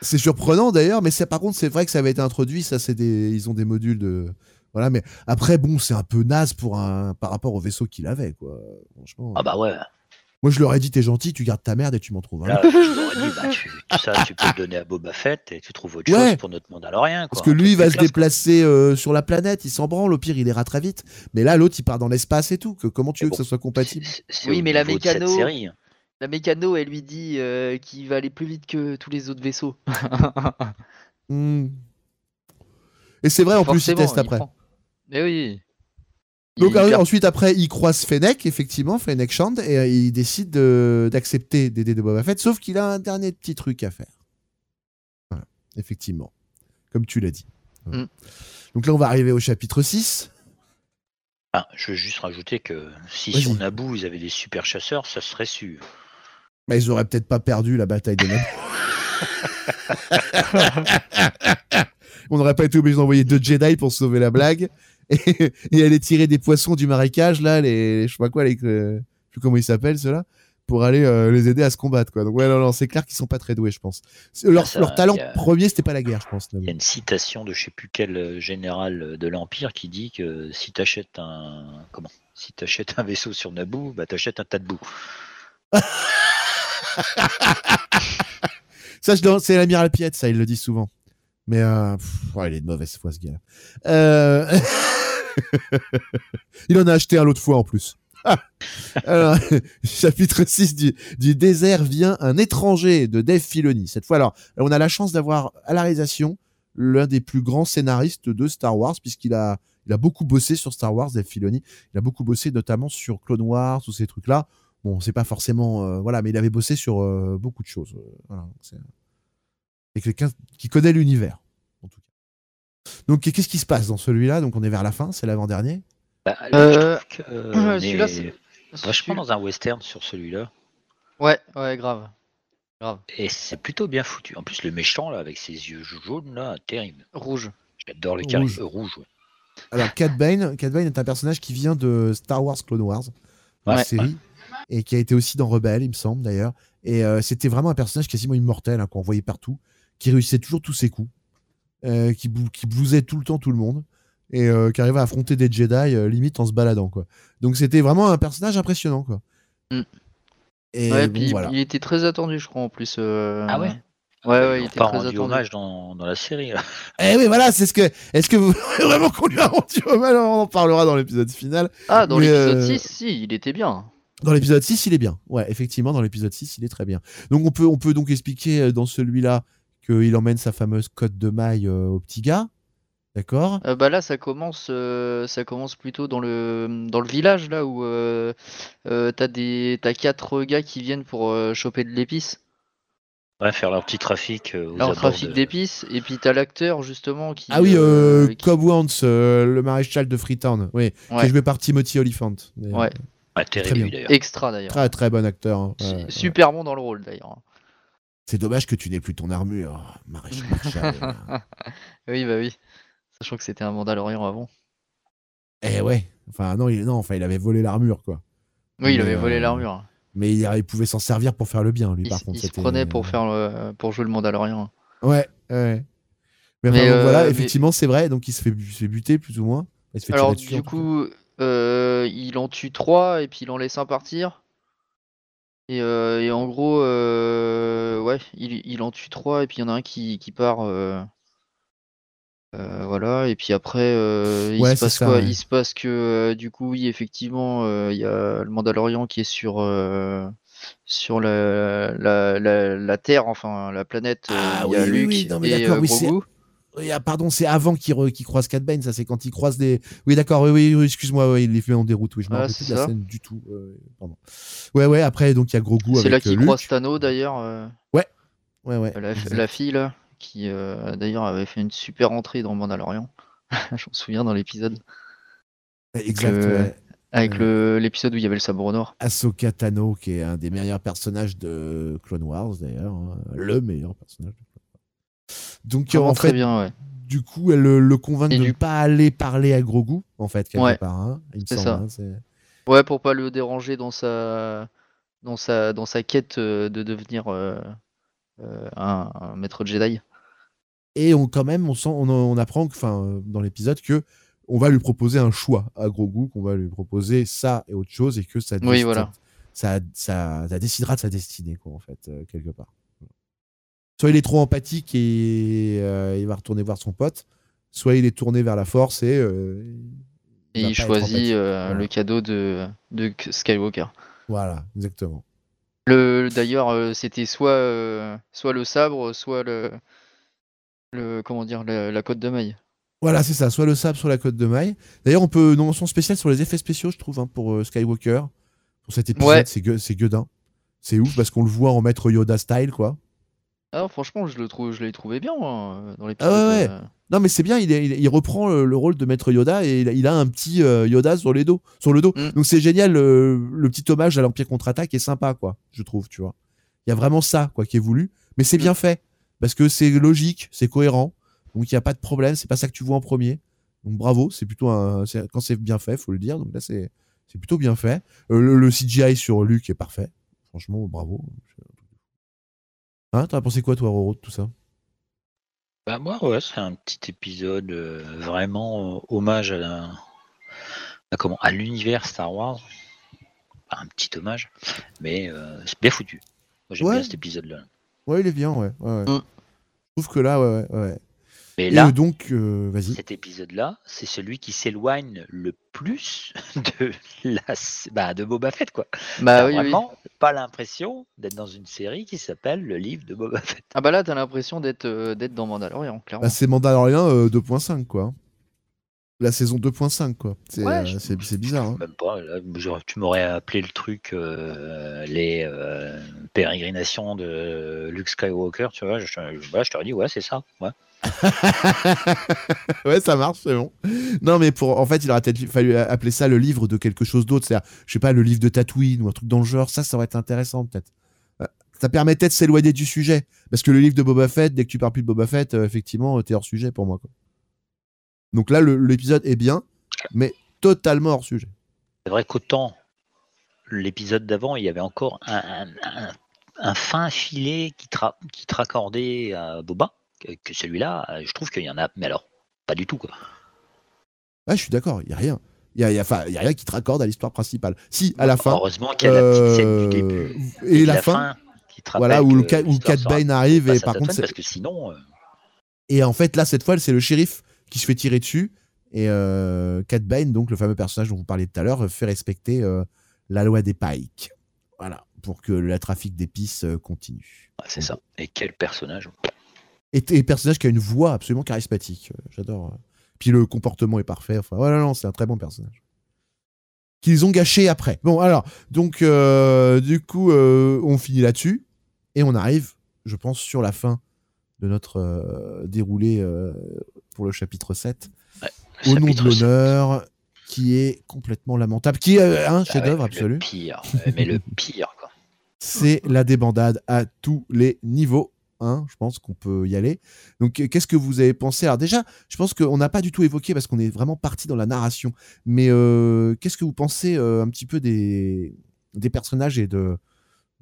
C'est surprenant d'ailleurs, mais c'est par contre c'est vrai que ça avait été introduit. Ça c'est des, ils ont des modules de, voilà. Mais après bon, c'est un peu naze pour un par rapport au vaisseau qu'il avait quoi. Franchement. Ah bah ouais. Moi je leur ai dit t'es gentil, tu gardes ta merde et tu m'en trouves un. Là, je leur ai dit, bah, tu, tout ça, tu peux le donner à Boba Fett et tu trouves autre Ouais. chose pour notre Mandalorien. Parce que Un lui il va se classe, déplacer euh, sur la planète, il s'en branle. Au pire il ira très vite. Mais là l'autre il part dans l'espace et tout. Que comment tu Mais veux que ça soit compatible Oui, mais la mécano- série. La mécano, elle lui dit euh, qu'il va aller plus vite que tous les autres vaisseaux. Hmm. Et c'est vrai en plus il teste après. prend. Mais oui. Donc Il ensuite après il croise Fennec effectivement Fennec Shand et euh, il décide de- d'accepter d'aider de Boba Fett sauf qu'il a un dernier petit truc à faire. Voilà, effectivement. Comme tu l'as dit. Mm. Donc là on va arriver au chapitre 6. Ah, je veux juste rajouter que si sur Naboo ils avaient des super chasseurs, ça serait sûr. Mais ils auraient peut-être pas perdu la bataille de Naboo. on n'aurait pas été obligé d'envoyer deux Jedi pour sauver la blague et, et aller tirer des poissons du marécage là, les je sais pas quoi, les, euh, je sais plus comment ils s'appellent ceux-là. pour aller euh, les aider à se combattre quoi. Donc ouais non, non c'est clair qu'ils sont pas très doués je pense. Leur, ça, leur talent a- premier c'était pas la guerre je pense. Il y a une citation de je sais plus quel euh, général de l'Empire qui dit que si tu achètes un comment? Si t'achètes un vaisseau sur Naboo, bah t'achètes un tas de boue. Ça, c'est l'amiral Piet, ça, il le dit souvent. Mais euh, pff, ouais, il est de mauvaise foi, ce gars. Euh... il en a acheté un l'autre fois en plus. Chapitre 6 du, désert vient un étranger de Dave Filoni. Cette fois, alors, on a la chance d'avoir à la réalisation l'un des plus grands scénaristes de Star Wars, puisqu'il a, beaucoup bossé sur Star Wars, Dave Filoni. Il a beaucoup bossé notamment sur Clone Wars, tous ces trucs-là. Bon, c'est pas forcément. euh, voilà, mais il avait bossé sur euh, beaucoup de choses. euh, voilà, c'est quelqu'un qui connaît l'univers. Donc, qu'est-ce qui se passe dans celui-là? Donc, on est vers la fin, c'est l'avant-dernier? Bah, Euh, euh, celui-là, est c'est- vachement dans un western sur celui-là. Ouais, ouais, grave. Grave. Et c'est plutôt bien foutu. En plus, le méchant, là, avec ses yeux jaunes, là, terrible. Rouge. J'adore les Rouge. carrés euh, rouges. ouais. Alors, Cad Bane, Cad Bane est un personnage qui vient de Star Wars Clone Wars, la Ouais. série, et qui a été aussi dans Rebelle, il me semble d'ailleurs. Et euh, c'était vraiment un personnage quasiment immortel hein, qu'on voyait partout, qui réussissait toujours tous ses coups, euh, qui, bou- qui blousait tout le temps tout le monde, et euh, qui arrivait à affronter des Jedi euh, limite en se baladant. Quoi. Donc c'était vraiment un personnage impressionnant. Quoi. Mm. Et ouais, bon, puis voilà. il était très attendu, je crois, en plus. euh, Ah ouais? Ouais, ouais, il était pas très rendu attendu. hommage dans, dans la série. Là. Eh oui, voilà, c'est ce que. Est-ce que vous voulez vraiment qu'on lui a rendu hommage? On en parlera dans l'épisode final. Ah, dans l'épisode euh, 6, si, il était bien. Dans l'épisode 6, il est bien. Ouais, effectivement, dans l'épisode 6, il est très bien. Donc, on peut, on peut donc expliquer dans celui-là qu'il emmène sa fameuse cote de maille euh, au petit gars. D'accord? Euh, bah là, ça commence, euh, ça commence plutôt dans le dans le village là où euh, euh, t'as des t'as quatre gars qui viennent pour euh, choper de l'épice, Ouais, faire leur petit trafic euh, aux leur trafic de- d'épices, et puis t'as l'acteur justement qui. Ah oui, euh, qui- Cobb Wantz, euh, le maréchal de Freetown. Oui, qui Ouais. est joué par Timothy d'ailleurs. Ouais, Ouais, Très terrible bien. lui, d'ailleurs. extra d'ailleurs. Très, très bon acteur. hein. Ouais. Super bon dans le rôle d'ailleurs. C'est dommage que tu n'aies plus ton armure, maréchal. Oui, bah oui. Sachant que c'était un Mandalorian avant. eh ouais. Enfin, non, il, non, enfin, il avait volé l'armure, quoi. Oui, il avait volé euh, l'armure. Mais il, il pouvait s'en servir pour faire le bien, lui, Il, par contre. il se prenait pour faire le, pour jouer le Mandalorian. Ouais, ouais. Mais, euh, voilà, mais- effectivement, c'est vrai. Donc, il se fait, bu- se fait buter, plus ou moins. Il se fait Alors tirer dessus, en du coup, euh, il en tue trois et puis il en laisse un partir. Et, euh, et en gros, euh, ouais, il, il en tue trois et puis il y en a un qui, qui part. euh, euh, voilà, et puis après, euh, il Ouais, se c'est passe ça, quoi? ouais. Il se passe que euh, du coup, oui, effectivement, euh, il y a le Mandalorian qui est sur, euh, sur la, la, la, la Terre, enfin la planète. euh, Ah il y a oui, oui, Luke oui, non, mais et d'accord, euh, oui, c'est- Grogu. Ah, pardon, c'est avant qu'il croise Cat Bane, ça c'est quand il croise des. Oui, d'accord, oui, oui, oui, excuse-moi, ouais, il les fait en déroute, oui, je me Voilà, rappelle c'est plus de la scène du tout. euh, pardon. Ouais, ouais, après, donc il y a Grogu C'est là euh, qu'il Luke. croise Tano d'ailleurs. euh. Ouais, ouais. La, exact. la fille là, qui euh, d'ailleurs avait fait une super entrée dans Mandalorian. Je me souviens dans l'épisode. Exact, ouais. Avec Ouais. l'épisode où il y avait le sabre noir. Ahsoka Tano, qui est un des meilleurs personnages de Clone Wars, d'ailleurs. hein, Le meilleur personnage de. Donc, en très fait, bien, ouais. du coup, elle le, le convainc Et de du- ne pas aller parler à Grogu, en fait, quelque Ouais, part. hein, c'est ça. hein, Ouais, pour pas le déranger dans sa dans sa dans sa quête euh, de devenir euh, euh, un, un maître Jedi. Et on, quand même, on, sent, on, on apprend que, euh, dans l'épisode que on va lui proposer un choix à Grogu, qu'on va lui proposer ça et autre chose, et que ça, Oui, voilà. ça, ça, ça décidera de sa destinée, quoi, en fait, euh, quelque part. Soit il est trop empathique et euh, il va retourner voir son pote, soit il est tourné vers la force et. euh, Et il choisit euh, Voilà. le cadeau de, de Skywalker. Voilà, exactement. Le d'ailleurs c'était soit soit le sabre, soit le le comment dire la, la côte de maille. Voilà, c'est ça, soit le sable, soit la côte de maille. D'ailleurs, on peut une mention spéciale sur les effets spéciaux, je trouve, hein, pour euh, Skywalker. Pour cet épisode, Ouais. c'est gue- c'est gueudin. C'est ouf parce qu'on le voit en maître Yoda style, quoi. Alors franchement, je le trouve, je l'ai trouvé bien hein, dans l'épisode. Ah ouais, ouais. euh. Non, mais c'est bien, il, est- il, il reprend le, le rôle de maître Yoda et il a, il a un petit euh, Yoda sur, les dos, sur le dos. Mm. Donc c'est génial, le, le petit hommage à l'Empire contre-attaque est sympa, quoi, je trouve, tu vois. Il y a vraiment ça, quoi, qui est voulu, mais c'est Mm. bien fait parce que c'est logique, c'est cohérent, donc il n'y a pas de problème, c'est pas ça que tu vois en premier. Donc bravo, c'est plutôt un. Quand c'est bien fait, faut le dire, donc là c'est c'est plutôt bien fait. Euh, le, le CGI sur Luke est parfait. franchement, bravo. Hein, t'as pensé quoi, toi, Roro, de tout ça? Bah moi, ouais, c'est un petit épisode euh, vraiment euh, hommage à, la- à comment à l'univers Star Wars. Enfin, un petit hommage, mais euh, c'est bien foutu. Moi, j'aime Ouais. bien cet épisode-là. Ouais, il est bien, ouais. ouais, ouais. Mm. Je trouve que là, ouais, ouais, ouais. Mais Et là, euh, donc, euh, vas-y. cet épisode-là, c'est celui qui s'éloigne le plus de la, bah, de Boba Fett, quoi. Bah T'as oui, pas l'impression d'être dans une série qui s'appelle le livre de Boba Fett. Ah bah là, t'as l'impression d'être euh, d'être dans Mandalorian, clairement. Bah, c'est Mandalorian euh, 2.5, quoi. La saison 2.5, quoi. C'est Ouais, euh, je- bizarre. hein. Même pas. là, tu m'aurais appelé le truc euh, les euh, pérégrinations de Luke Skywalker, tu vois. Je, je- voilà, je ouais, c'est ça. Ouais. ouais, ça marche, c'est bon. Non, mais pour, en fait, il aurait peut-être fallu appeler ça le livre de quelque chose d'autre. C'est-à-dire, je sais pas, le livre de Tatooine ou un truc dans le genre. Ça, ça aurait été intéressant, peut-être. Ça permettait de s'éloigner du sujet. Parce que le livre de Boba Fett, dès que tu parles plus de Boba Fett, euh, effectivement, t'es hors sujet pour moi. Quoi. Donc là, l'épisode est bien, mais totalement hors sujet. C'est vrai qu'autant l'épisode d'avant, il y avait encore un, un- un- un fin filet qui, tra- qui te raccordait à Boba, que, que celui-là, euh, je trouve qu'il y en a, mais alors, pas du tout. Quoi. Ah, je suis d'accord, il y a rien. Il y a, y a- y a rien qui te raccorde à l'histoire principale. Si, à la fin. Heureusement qu'il y a la petite scène euh, du début. Et, de la, fin, qui te voilà, où, le où Cat Bane arrive et par contre, parce que sinon, euh, Et en fait, là, cette fois, c'est le shérif qui se fait tirer dessus. Et euh, Cat Bane, donc le fameux personnage dont vous parliez tout à l'heure, fait respecter euh, la loi des Pikes. Voilà, pour que le trafic d'épices euh, continue. ouais, c'est ça. Et quel personnage Et, et personnage qui a une voix absolument charismatique. Euh, J'adore. Puis le comportement est parfait. Enfin, voilà, non, c'est un très bon personnage. Qu'ils ont gâché après. Bon, alors, donc, euh, du coup, on finit là-dessus. Et on arrive, je pense, sur la fin de notre déroulé pour le chapitre 7. au nom de l'honneur, qui est complètement lamentable, qui est euh, un Ah chef-d'œuvre absolu. Le pire, euh, mais le pire, quoi. C'est la débandade à tous les niveaux. hein, je pense qu'on peut y aller. Donc, euh, qu'est-ce que vous avez pensé? Alors déjà, je pense qu'on n'a pas du tout évoqué parce qu'on est vraiment parti dans la narration. Mais euh, qu'est-ce que vous pensez euh, un petit peu des, des personnages et de,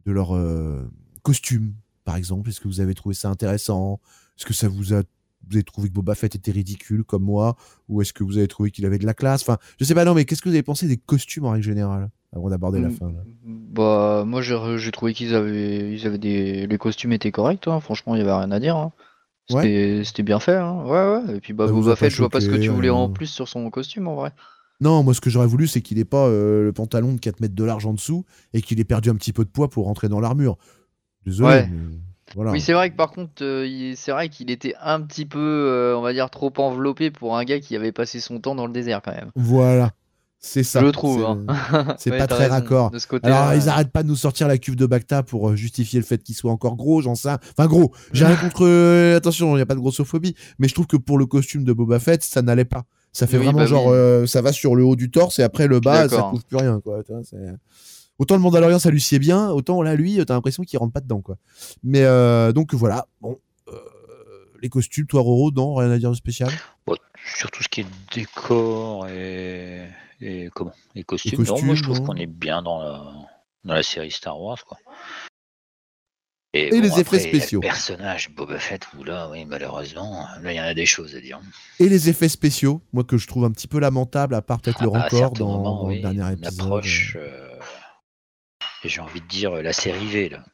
de leur euh, costume, par exemple? Est-ce que vous avez trouvé ça intéressant? Est-ce que ça vous a vous avez trouvé que Boba Fett était ridicule comme moi ou est-ce que vous avez trouvé qu'il avait de la classe? Enfin, je sais pas non, mais qu'est-ce que vous avez pensé des costumes en règle générale avant d'aborder la Mm. fin là? Bah, moi j'ai trouvé qu'ils avaient, ils avaient des, les costumes étaient corrects, hein. Franchement, il y avait rien à dire. hein. C'était bien fait, hein. Ouais, ouais. Et puis bah, Ça Boba Fett, je vois pas ce que tu voulais en euh, plus sur son costume en vrai. Non, moi ce que j'aurais voulu, c'est qu'il ait pas euh, le pantalon de 4 mètres de large en dessous et qu'il ait perdu un petit peu de poids pour rentrer dans l'armure. Désolé. Ouais. mais voilà. Oui, c'est vrai que par contre, euh, c'est vrai qu'il était un petit peu, euh, on va dire, trop enveloppé pour un gars qui avait passé son temps dans le désert quand même. Voilà. C'est ça. Je le trouve. C'est- hein. C'est Ouais, pas très raccord. De ce côté-là, Alors, ils ouais. arrêtent pas de nous sortir la cuve de Bacta pour euh, justifier le fait qu'il soit encore gros, j'en sais. Enfin, gros. J'ai rien contre. euh, attention, il n'y a pas de grossophobie. Mais je trouve que pour le costume de Boba Fett, ça n'allait pas. Ça fait Oui, vraiment bah genre, oui. euh, ça va sur le haut du torse et après le bas, ça d'accord. couvre plus rien, quoi. Autant le Mandalorian, ça lui sied bien, autant là, lui, t'as l'impression qu'il rentre pas dedans, quoi. Mais euh, donc voilà. Bon. euh, les costumes, toi, Roro, non, rien à dire de spécial? Bon, sur tout ce qui est décor et, et comment? Les costumes, non, costumes, moi je trouve qu'on est bien dans la, dans la série Star Wars quoi. Et les effets après, spéciaux. Le personnage Boba Fett, ou là, oui, malheureusement, là il y en a des choses à dire. Et les effets spéciaux, moi que je trouve un petit peu lamentable, à part peut-être Ah le bah, certains dans, moments, dans oui, le dernier épisode. approche, euh, j'ai envie de dire la série V là.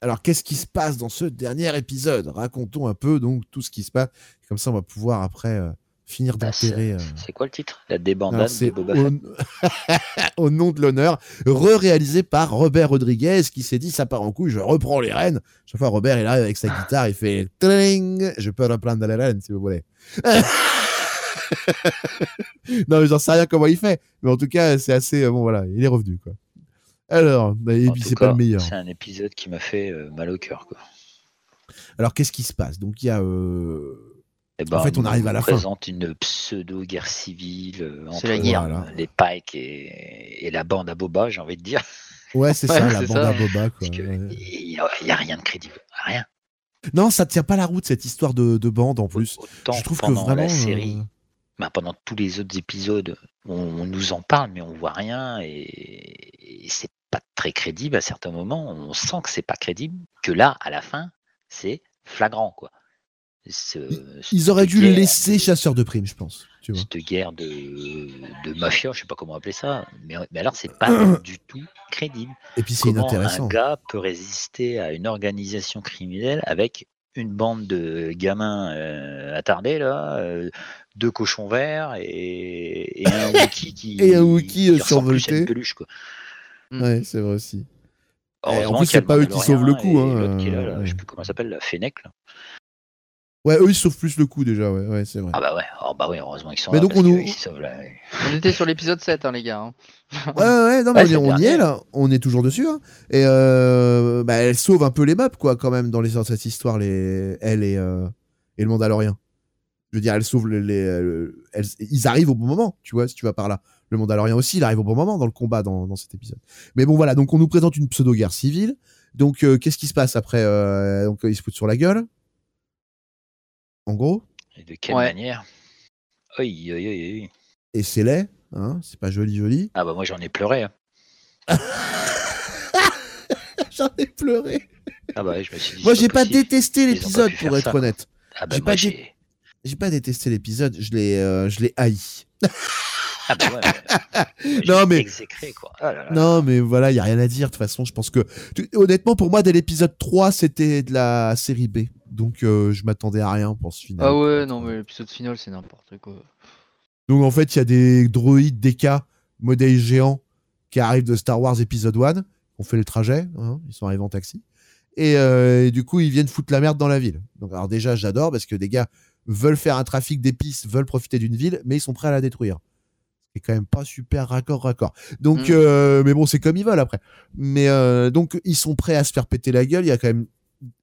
Alors, qu'est-ce qui se passe dans ce dernier épisode? Racontons un peu donc tout ce qui se passe. Comme ça, on va pouvoir après euh, finir d'enterrer. euh, C'est quoi le titre? La débandade de Boba au... Fett. au nom de l'honneur, re-réalisé par Robert Rodriguez, qui s'est dit ça part en couille, je reprends les rênes. Chaque fois, Robert est là avec sa guitare, il fait tling, je peux reprendre les rênes si vous voulez. non, mais j'en sais rien comment il fait, mais en tout cas, c'est assez euh, bon. Voilà, il est revenu quoi. Alors, bah, et En puis tout c'est pas le meilleur. C'est un épisode qui m'a fait euh, mal au cœur quoi. Alors, qu'est-ce qui se passe? Donc, il y a. euh, Eh ben, fait, on arrive à la fin. présente une pseudo-guerre civile euh, entre la guerre. Voilà. les Pikes et, et la bande à Boba, j'ai envie de dire. Ouais, c'est Ouais, ça, la bande ça. à Boba. Ouais. n'y a, il y a rien de crédible. Rien. Non, ça tient pas la route, cette histoire de, de bande en plus. Autant Je trouve que pendant vraiment. la série, euh, bah, pendant tous les autres épisodes, on, on nous en parle, mais on voit rien et, et c'est pas très crédible à certains moments. On sent que c'est pas crédible. Que là, à la fin, c'est flagrant, quoi. Ce- Ils auraient dû laisser de- chasseur de primes, je pense. Tu vois. cette guerre de, de mafia, je sais pas comment appeler ça, mais, mais alors c'est pas du tout crédible. Et puis c'est Comment un inintéressant. gars peut résister à une organisation criminelle avec une bande de gamins euh, attardés là, euh, deux cochons verts et, et un Wookie qui Et un Wookiee, euh, qui survolté. peluche, quoi. Ouais, c'est vrai aussi. Heureusement en plus, c'est pas eux qui sauvent le coup, hein, qui est là, là, euh, je sais plus comment ça s'appelle, la Fennec. Là. Ouais, eux ils sauvent plus le coup déjà, ouais, ouais c'est vrai. Ah bah ouais, oh bah ouais, heureusement qu'ils sont Mais là. donc, on nous- ils sauvent la- On était sur l'épisode 7, hein, les gars. hein. Ouais, ouais, ouais, non, Ouais, mais on, on y est là, on est toujours dessus. hein. Et euh, bah, elle sauve un peu les meubles, quoi, quand même, dans, les, dans cette histoire, les, elle et, euh, et le Mandalorien. Je veux dire, elle sauve les. les- euh, elles- ils arrivent au bon moment, tu vois, si tu vas par là. Le Mandalorien aussi, il arrive au bon moment dans le combat dans, dans cet épisode. Mais bon, voilà, donc on nous présente une pseudo-guerre civile. Donc, euh, qu'est-ce qui se passe après euh, Donc, euh, ils se foutent sur la gueule. En gros. Et de quelle Ouais. manière? Aïe, aïe, aïe. Et c'est laid, hein, c'est pas joli, joli. Ah bah moi j'en ai pleuré. hein. J'en ai pleuré. Ah bah je me suis dit. Moi, j'ai pas détesté l'épisode, pour être ça. honnête. Ah bah j'ai pas pas détesté l'épisode, je l'ai euh, je l'ai haï. Ah bah ouais. Non, mais- Exécré quoi. Ah là là. Non, mais voilà, il y a rien à dire. De toute façon, je pense que honnêtement, pour moi, dès l'épisode 3, c'était de la série B. Donc, euh, je m'attendais à rien pour ce final. Ah ouais, non, mais l'épisode final, c'est n'importe quoi. Donc, en fait, il y a des droïdes DK, modèles géants, qui arrivent de Star Wars épisode 1, qui ont fait le trajet. hein, ils sont arrivés en taxi. Et, euh, et du coup, ils viennent foutre la merde dans la ville. Donc, alors déjà, j'adore parce que des gars veulent faire un trafic d'épices, veulent profiter d'une ville, mais ils sont prêts à la détruire. C'est quand même pas super raccord, raccord. Donc, Mm. euh, mais bon, c'est comme ils veulent après. Mais euh, donc, ils sont prêts à se faire péter la gueule. Il y a quand même.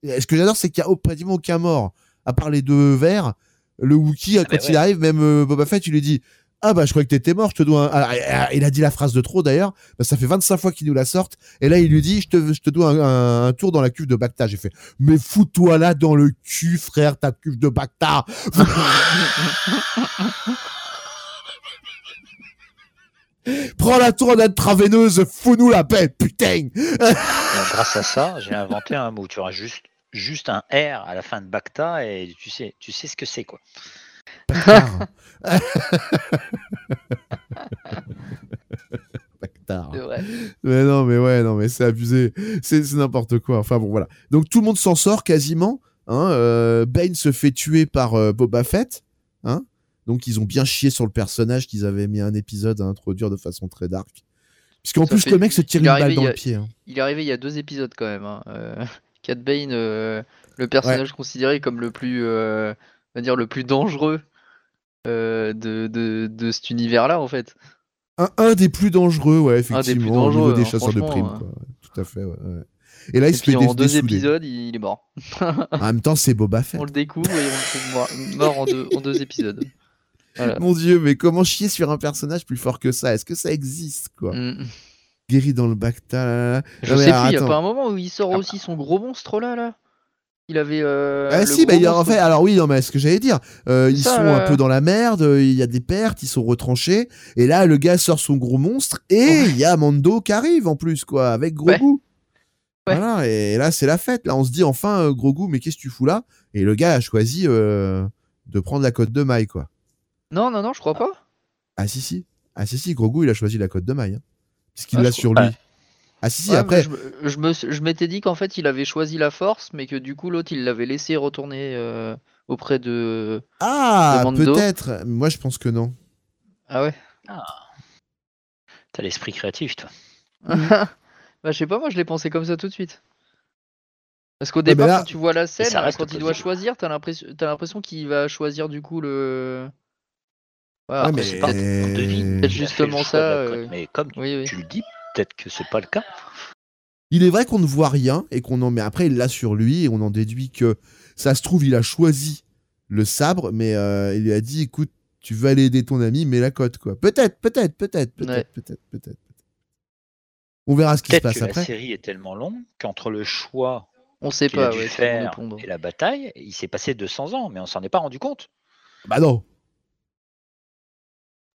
Ce que j'adore, c'est qu'il y a pratiquement aucun mort, à part les deux verts. Le Wookie, quand bah il arrive, même euh, Boba Fett, il lui dit Ah bah, je croyais que t'étais mort, je te dois un. Ah, ah, il a dit la phrase de trop d'ailleurs. Bah, ça fait 25 fois qu'il nous la sorte. Et là, il lui dit Je te, je te dois un, un- un tour dans la cuve de Bacta. J'ai fait Mais fous-toi là dans le cul, frère, ta cuve de Bacta. Prends la tour intraveineuse, fous-nous la paix, putain grâce à ça, j'ai inventé un mot. Tu auras juste juste un R à la fin de Bacta et tu sais tu sais ce que c'est quoi. Bactard. Mais non, mais ouais, non, mais c'est abusé. C'est c'est n'importe quoi. Enfin bon, voilà. Donc tout le monde s'en sort quasiment. Hein, euh, Bane se fait tuer par euh, Boba Fett. Hein Donc ils ont bien chié sur le personnage qu'ils avaient mis un épisode à introduire de façon très dark. Puisqu'en plus, fait- le mec se tire une balle dans le pied. hein. Il est arrivé il y a deux épisodes quand même. Hein. Euh, Cat Bane, euh, le personnage considéré comme le plus, euh, on va dire le plus dangereux euh, de, de, de cet univers-là en fait. Un, un des plus dangereux, ouais, effectivement, plus au dangereux, niveau des hein, chasseurs de primes. quoi. Tout à fait, ouais, ouais. Et là, il Et se fait puis des, en deux épisodes, il, est mort. En même temps, c'est Boba Fett. On le découvre et on le trouve mort, mort en, deux, en deux épisodes. Voilà. Mon dieu, mais comment chier sur un personnage plus fort que ça? Est-ce que ça existe, quoi? Mm. Guéri dans le bacta. là, là. Je Non, sais alors, plus, il y a pas un moment où il sort aussi son gros monstre là là? Il avait. Euh, Ah si, bah, il a- en fait, alors oui, non, mais ce que j'allais dire, euh, ils ça, sont là. un peu dans la merde, il y a des pertes, ils sont retranchés, et là, le gars sort son gros monstre, et il y a Mando qui arrive en plus, quoi, avec gros Ouais. goût. Ouais. Voilà, et là, c'est la fête. Là, on se dit enfin, euh, gros goût, mais qu'est-ce que tu fous là? Et le gars a choisi euh, de prendre la côte de maille, quoi. Non, non, non, je crois pas. Ah si, si. Ah si, si, gros goût, il a choisi la côte de maille. Hein, puisqu'il Ah, l'a sur crois- lui. Ah si, si, Ouais, après. Je, me- je m'étais dit qu'en fait il avait choisi la force, mais que du coup l'autre il l'avait laissé retourner euh, auprès de. Ah, peut-être. Moi, je pense que non. Ah ouais? T'as l'esprit créatif toi. Bah je sais pas, moi je l'ai pensé comme ça tout de suite. Parce qu'au mais départ, là- quand tu vois la scène, quand il doit choisir, t'as l'impression, t'as l'impression qu'il va choisir du coup le. Voilà, Ouais, après, mais- c'est on devine. Justement ça, la euh, Mais comme Oui, oui. tu le dis, peut-être que c'est pas le cas. Il est vrai qu'on ne voit rien et qu'on en met après il l'a sur lui et on en déduit que ça se trouve il a choisi le sabre mais euh, il lui a dit écoute tu veux aller aider ton ami mets la cote quoi peut-être peut-être peut-être peut-être Ouais. peut-être peut-être on verra ce qui se Peut-être passe que la après série est tellement longue qu'entre le choix On sait qu'il a pas, dû ouais, faire répondre. et la bataille, il s'est passé 200 ans, mais on s'en est pas rendu compte. bah non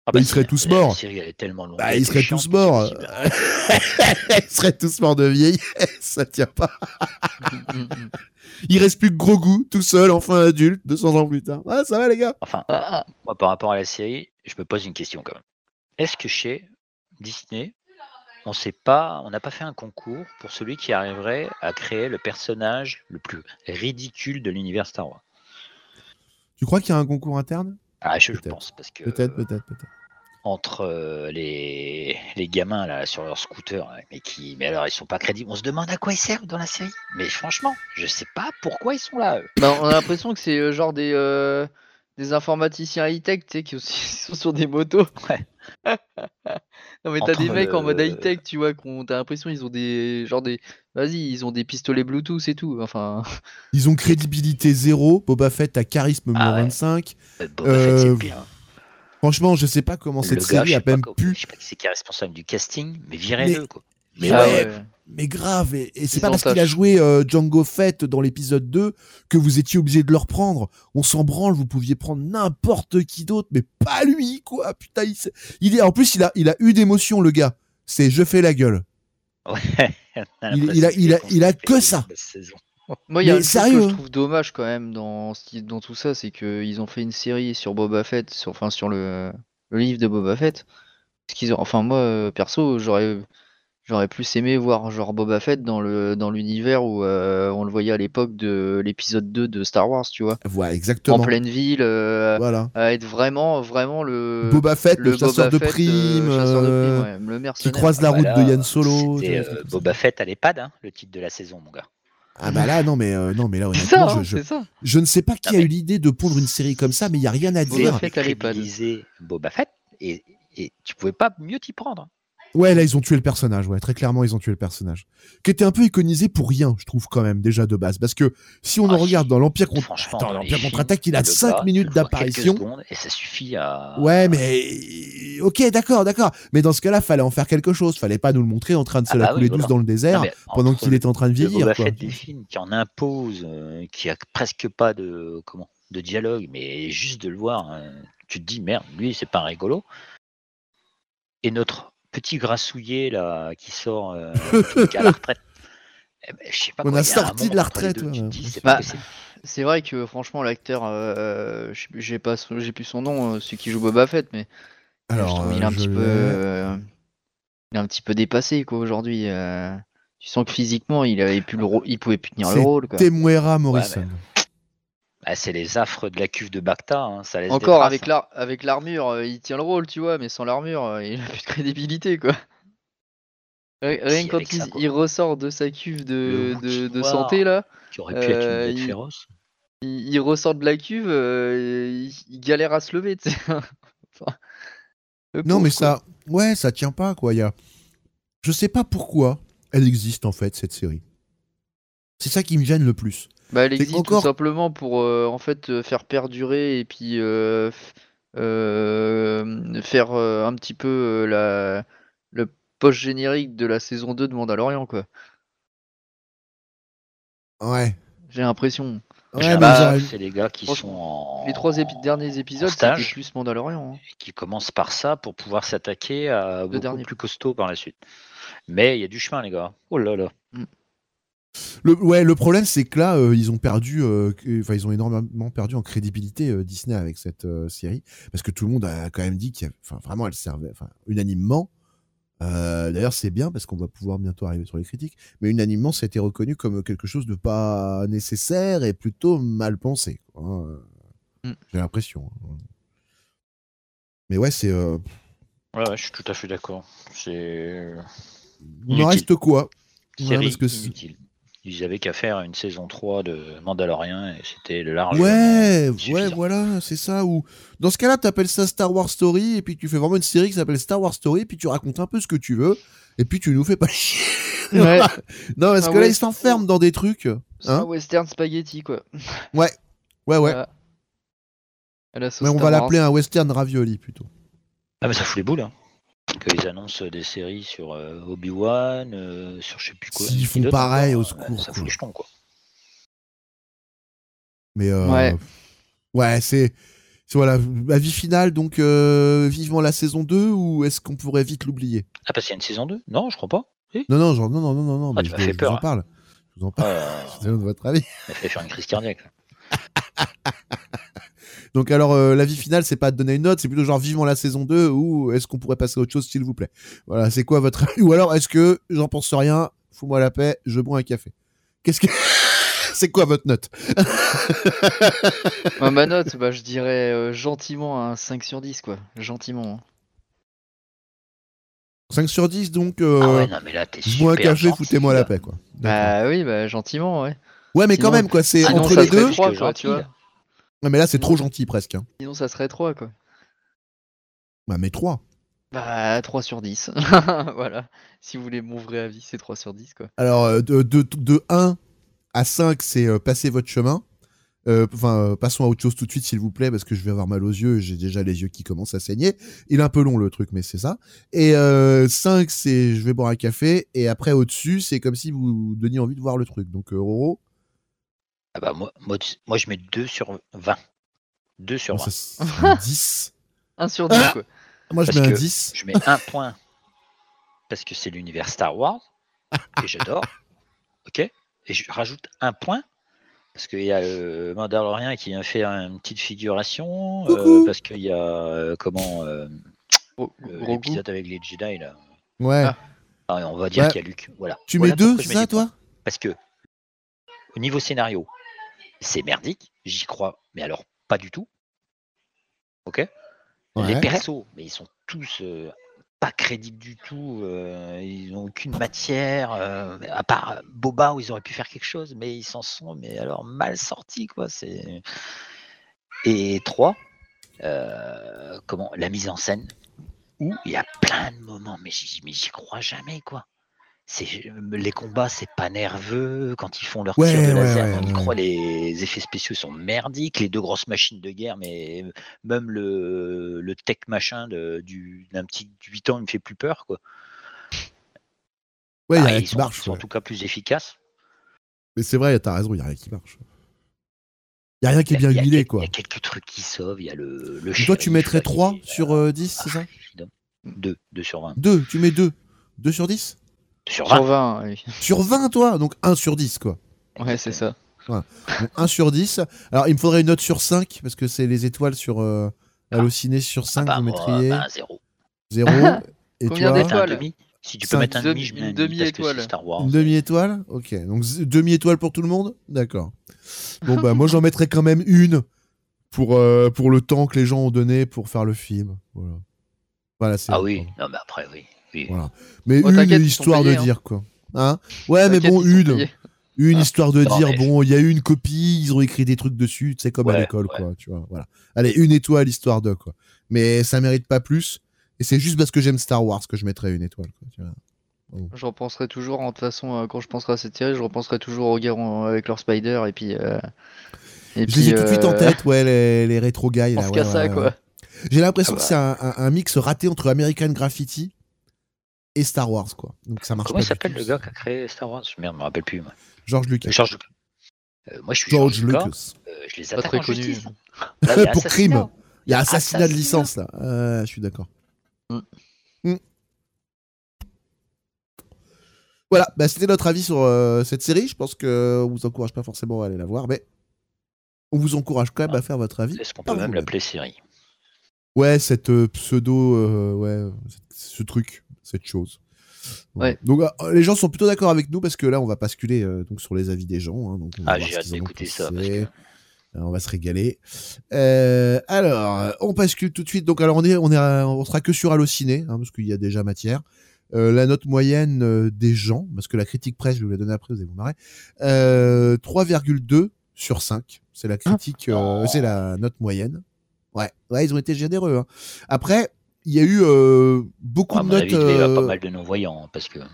Ah Bah, ils c'est- seraient tous la morts. série, elle est tellement longue. Bah, ils seraient tous morts. ils seraient tous morts de vieillesse, ça tient pas. Mm, mm. Il reste plus que gros goût, tout seul, enfin adulte, 200 ans plus tard. Ah, ça va les gars Enfin, Ah, moi, par rapport à la série, je me pose une question quand même. Est-ce que chez Disney, on sait pas, on n'a pas fait un concours pour celui qui arriverait à créer le personnage le plus ridicule de l'univers Star Wars? Tu crois qu'il y a un concours interne? Ah, je, pense, parce que Peut-être, peut-être, peut-être. entre euh, les, les gamins là sur leur scooter, mais qui, mais alors ils sont pas crédibles. On se demande à quoi ils servent dans la série. Mais franchement, je sais pas pourquoi ils sont là. Eux. Bah, on a l'impression que c'est euh, genre des, euh, des informaticiens high-tech, tu sais, qui aussi sont sur des motos. Ouais. non, mais t'as des mecs en mode high-tech, tu vois, qu'on t'as l'impression ils ont des. Genre des. Vas-y, ils ont des pistolets Bluetooth et tout. Enfin. Ils ont crédibilité zéro. Boba Fett a charisme moins Ah ouais. 25. Euh, Boba Fett, c'est Euh, le pire. hein. Franchement, je sais pas comment Le cette gars, série je a sais pas même pu. Je sais pas qui c'est qui est responsable du casting, mais virez-le quoi. Mais Ah ouais, ouais. Mais grave. Et, et c'est pas parce qu'il a joué euh, Django Fett dans l'épisode 2 que vous étiez obligé de le reprendre. On s'en branle, vous pouviez prendre n'importe qui d'autre, mais pas lui, quoi. Putain, il, est, en plus, il a, il a eu d'émotion, le gars. C'est je fais la gueule. Ouais. Il- a- il a- il que ça. Moi, il y a sérieux, que hein. je trouve dommage quand même dans, tout ça, c'est qu'ils ont fait une série sur Boba Fett, sur, enfin sur le, le livre de Boba Fett. Parce qu'ils ont, enfin moi euh, perso, j'aurais, j'aurais plus aimé voir genre Boba Fett dans le, dans l'univers où euh, on le voyait à l'époque de l'épisode 2 de Star Wars, tu vois, en exactement. pleine ville, euh, Voilà. à être vraiment, vraiment le, Boba Fett, le, chasseur Boba de Fett, euh, primes, chasseur de euh, primes, ouais, le qui croise la Bah route là, de Yann Solo. Euh. Boba Fett à l'EHPAD, hein, le titre de la saison, mon gars. Ah bah là, non, mais, euh, non, mais là, ça, honnêtement, je, je, c'est ça. je ne sais pas qui Non, a mais- eu l'idée de pondre une série comme ça, mais il y a rien à Boba dire. Fett à Boba Fett et, et tu pouvais pas mieux t'y prendre. Ouais, là, ils ont tué le personnage. Ouais, très clairement, ils ont tué le personnage. Qui était un peu iconisé pour rien, je trouve, quand même, déjà de base. Parce que si on Ah, en regarde dans l'Empire contre. Attends, l'Empire les contre-attaque, films, il a le 5 gars, tu minutes d'apparition. Et ça suffit à. Ouais, mais. Ok, d'accord, d'accord. Mais dans ce cas-là, fallait en faire quelque chose. Fallait pas nous le montrer en train de se Ah la bah couler oui, douce voilà. dans le désert Non, pendant qu'il était en train de vieillir. Quoi. Fett des films qui en impose, euh, qui a presque pas de comment de dialogue, mais juste de le voir, hein, tu te dis merde, lui c'est pas un rigolo. Et notre petit grassouillet là qui sort euh, qui à la retraite. eh ben, je sais pas On quoi, a sorti de la retraite, ouais. c'est Bah. C'est vrai que franchement l'acteur, euh, je sais plus- j'ai pas, son- j'ai plus son nom, euh, celui qui joue Boba Fett, mais je Alors, trouve euh, il est un je petit peu, euh, il est un petit peu dépassé quoi aujourd'hui. euh. tu sens que physiquement il avait plus le rôle, il pouvait plus tenir le rôle. Temuera Morrison. Ah, c'est les affres de la cuve de Bacta, hein, ça laisse des Encore traces, avec hein. l'ar- avec l'armure, euh, il tient le rôle, tu vois, mais sans l'armure, euh, il a plus de crédibilité quoi. Ri- Rien que quand ça, il, quoi. il ressort de sa cuve de, santé là, qui aurait pu être une euh, bête il- féroce. il, il ressort de la cuve, euh, il, il galère à se lever, tu sais. Enfin, le Non, pauvre, mais quoi. ça, ouais, ça tient pas, quoi. Il y a... Je sais pas pourquoi elle existe, en fait, cette série. C'est ça qui me gêne le plus. Bah, elle C'est existe encore- tout simplement pour euh, en fait euh, faire perdurer et puis euh, euh, faire euh, un petit peu euh, la le post générique de la saison 2 de Mandalorian quoi. Ouais. J'ai l'impression. Ouais, bah, c'est les gars qui sont en... Les trois épi- derniers épisodes stage. plus Mandalorian. hein. et qui commencent par ça pour pouvoir s'attaquer à beaucoup derniers. plus costaud par la suite. Mais il y a du chemin, les gars. Oh là là. Le, ouais, le problème, c'est que là, euh, ils ont perdu, euh, enfin, ils ont énormément perdu en crédibilité euh, Disney avec cette euh, série, parce que tout le monde a quand même dit qu'il, y a- enfin, vraiment, elle servait, enfin, unanimement. euh, D'ailleurs, c'est bien parce qu'on va pouvoir bientôt arriver sur les critiques, mais unanimement, ça a été reconnu comme quelque chose de pas nécessaire et plutôt mal pensé. quoi, hein. Mm. J'ai l'impression. hein. Mais ouais, c'est. euh, Ouais, ouais, je suis tout à fait d'accord. C'est il en reste quoi? Ouais, série parce que c'est- inutile. Ils avaient qu'à faire une saison 3 de Mandalorian et c'était large. Ouais, ouais, voilà, c'est ça. Ou dans ce cas-là, t'appelles ça Star Wars Story et puis tu fais vraiment une série qui s'appelle Star Wars Story, puis tu racontes un peu ce que tu veux et puis tu nous fais pas chier. Ouais. non, parce Ah que là, ils s'enferment dans des trucs. C'est un Hein western spaghetti quoi. ouais, ouais, ouais. Mais on va l'appeler un western ravioli plutôt. Ah, mais ça fout les boules. Hein. Qu'ils annoncent des séries sur euh, Obi-Wan, euh, sur je sais plus quoi. S'ils font d'autre pareil, encore, au secours, Ça quoi. fout les jetons, quoi. Mais euh, Ouais. ouais, c'est Voilà, avis final, donc euh, vivement la saison 2 ou est-ce qu'on pourrait vite l'oublier? Ah, parce qu'il y a une saison 2 Non, je crois pas. Non, non, genre, non, non, non, non, non, Ah, mais tu je, fait vous peur, en là. parle. Je vous en parle. Euh, Je demande votre avis. m'a fait faire une crise cardiaque. Donc alors, euh, l'avis final, c'est pas de donner une note, c'est plutôt genre vivement la saison 2 ou est-ce qu'on pourrait passer à autre chose, s'il vous plaît? Voilà, c'est quoi votre avis? Ou alors, est-ce que j'en pense rien, fous-moi la paix, je bois un café? Qu'est-ce que... c'est quoi votre note? Moi, ma note, bah, je dirais euh, gentiment un 5 sur 10, quoi. Gentiment. hein. 5 sur 10, donc... Euh... Ah ouais, non, mais là, t'es je bois un café, foutez-moi la paix, quoi. Bah oui, bah gentiment, ouais. ouais, mais sinon- quand même, quoi, c'est Ah entre les deux... quoi, tu vois. Mais là, c'est trop gentil, presque. hein. Sinon, ça serait 3, quoi. Bah, mais 3. Bah 3 sur 10. voilà. Si vous voulez mon vrai avis, c'est 3 sur 10, quoi. Alors, euh, de, de, de 1 à 5, c'est euh, passer votre chemin. Euh, Enfin, euh, passons à autre chose tout de suite, s'il vous plaît, parce que je vais avoir mal aux yeux. J'ai déjà les yeux qui commencent à saigner. Il est un peu long, le truc, mais c'est ça. Et euh, 5, c'est je vais boire un café. Et après, au-dessus, c'est comme si vous donniez envie de voir le truc. Donc, euh, Roro, Ah bah, moi, moi, moi, je mets 2 sur 20. 2 sur 20. ça, c'est un 10. 1 sur 10, Ah quoi. Moi, je Parce mets un que 10. Je mets un point parce que c'est l'univers Star Wars et j'adore. Ok? Et je rajoute un point parce qu'il y a le Mandalorian qui vient faire une petite figuration. euh, parce qu'il y a euh, comment euh, goût. l'épisode avec les Jedi là. Ouais. Ah. On va dire Ouais. qu'il y a Luke. Voilà. Tu Voilà mets 2, pourquoi je c'est mets ça, toi? Parce que au niveau scénario, c'est merdique. J'y crois, mais alors pas du tout. Ok? Les persos, mais ils sont tous euh, pas crédibles du tout. euh, ils n'ont aucune matière, euh, à part Boba où ils auraient pu faire quelque chose, mais ils s'en sont, mais alors mal sortis quoi. C'est et trois, comment la mise en scène où il y a plein de moments, mais j'y mais j'y crois jamais quoi. C'est les combats, c'est pas nerveux quand ils font leur Ouais, tir de laser, ouais, on y croit. Les effets spéciaux sont merdiques, les deux grosses machines de guerre, mais même le, le tech machin de- du- d'un petit de 8 ans, il me fait plus peur quoi. Ouais, il y a Ah, rien ils qui sont, marche. ils sont en tout cas plus efficaces. Mais c'est vrai, t'as raison, il y a rien qui marche. Il y a rien qui est bien y a huilé, quoi. Il y a quelques trucs qui sauvent. Il y a le, le toi, tu mettrais là, qui 3 est, sur euh, euh, 10, c'est ça? évident. 2, 2 sur 20. 2, tu mets 2. 2 sur 10 Sur 20. Sur 20, oui. Sur 20, toi? Donc 1 sur 10, quoi. Ouais, c'est ça. Donc 1 sur 10. Alors, il me faudrait une note sur 5, parce que c'est les étoiles sur euh, Allociné sur 5, Ah bah, vous mettriez bah, zéro. 0. Et Combien toi d'étoiles. Si tu peux mettre un Demi- demi, je mets une demi-étoile. c'est Star Wars. Une demi-étoile? Ok, donc demi-étoile pour tout le monde? D'accord. Bon, bah, moi, j'en mettrais quand même une pour, euh, pour le temps que les gens ont donné pour faire le film. Voilà. Voilà, Ah oui, non mais après oui. Voilà. Mais Oh, une histoire payés, de hein. dire, quoi. Hein? Ouais, mais bon, une. Une Ah. histoire de Non, dire, mais- bon, il y a eu une copie, ils ont écrit des trucs dessus, tu sais, comme à l'école, ouais. quoi, tu vois, voilà. Allez, une étoile, histoire de, quoi. Mais ça mérite pas plus, et c'est juste parce que j'aime Star Wars que je mettrais une étoile, quoi, tu vois. Je repenserai toujours, en de toute façon, euh, quand je penserai à cette série, je repenserai toujours aux guerres avec leur Spider, et puis... euh, et Je puis, les ai tout de suite en euh, tête, ouais, les, les rétro guys, là, ouais, ça, ouais, quoi. J'ai l'impression Ah que bah. c'est un, un- un mix raté entre American Graffiti et Star Wars, quoi. Donc ça marche Comment pas il s'appelle le gars qui a créé Star Wars? Merde, je me rappelle plus. Moi. George Lucas. George Lucas. Euh, moi je suis George George Lucas. Lucas. Euh, je les Pas attaque très en connu. justice. Là, il y a Pour assassinat. crime. Il y a assassinat de licence, là. Euh, je suis d'accord. Mm. Mm. Voilà, bah, c'était notre avis sur euh, cette série. Je pense qu'on vous encourage pas forcément à aller la voir, mais on vous encourage quand même à faire votre avis. Est-ce qu'on peut même l'appeler série Ouais, cette euh, pseudo, euh, ouais, ce truc, cette chose. Ouais. Donc euh, les gens sont plutôt d'accord avec nous parce que là on va basculer euh, donc sur les avis des gens. hein, donc on va Ah, j'ai hâte d'écouter ça. Parce pensé. que... Euh, On va se régaler. Euh, alors, on bascule tout de suite. Donc, alors on est, on est, à- on sera que sur Allociné, hein, parce qu'il y a déjà matière. Euh, la note moyenne des gens, parce que la critique presse, je vais vous la donner après, vous allez vous marrer. Euh, 3,2 sur 5. C'est la critique, euh, non. c'est la note moyenne. Ouais, ouais, ils ont été généreux. hein. Après, il y a eu euh, beaucoup de avis, notes. il y avoir euh, pas mal de non-voyants. hein, Parce que bah,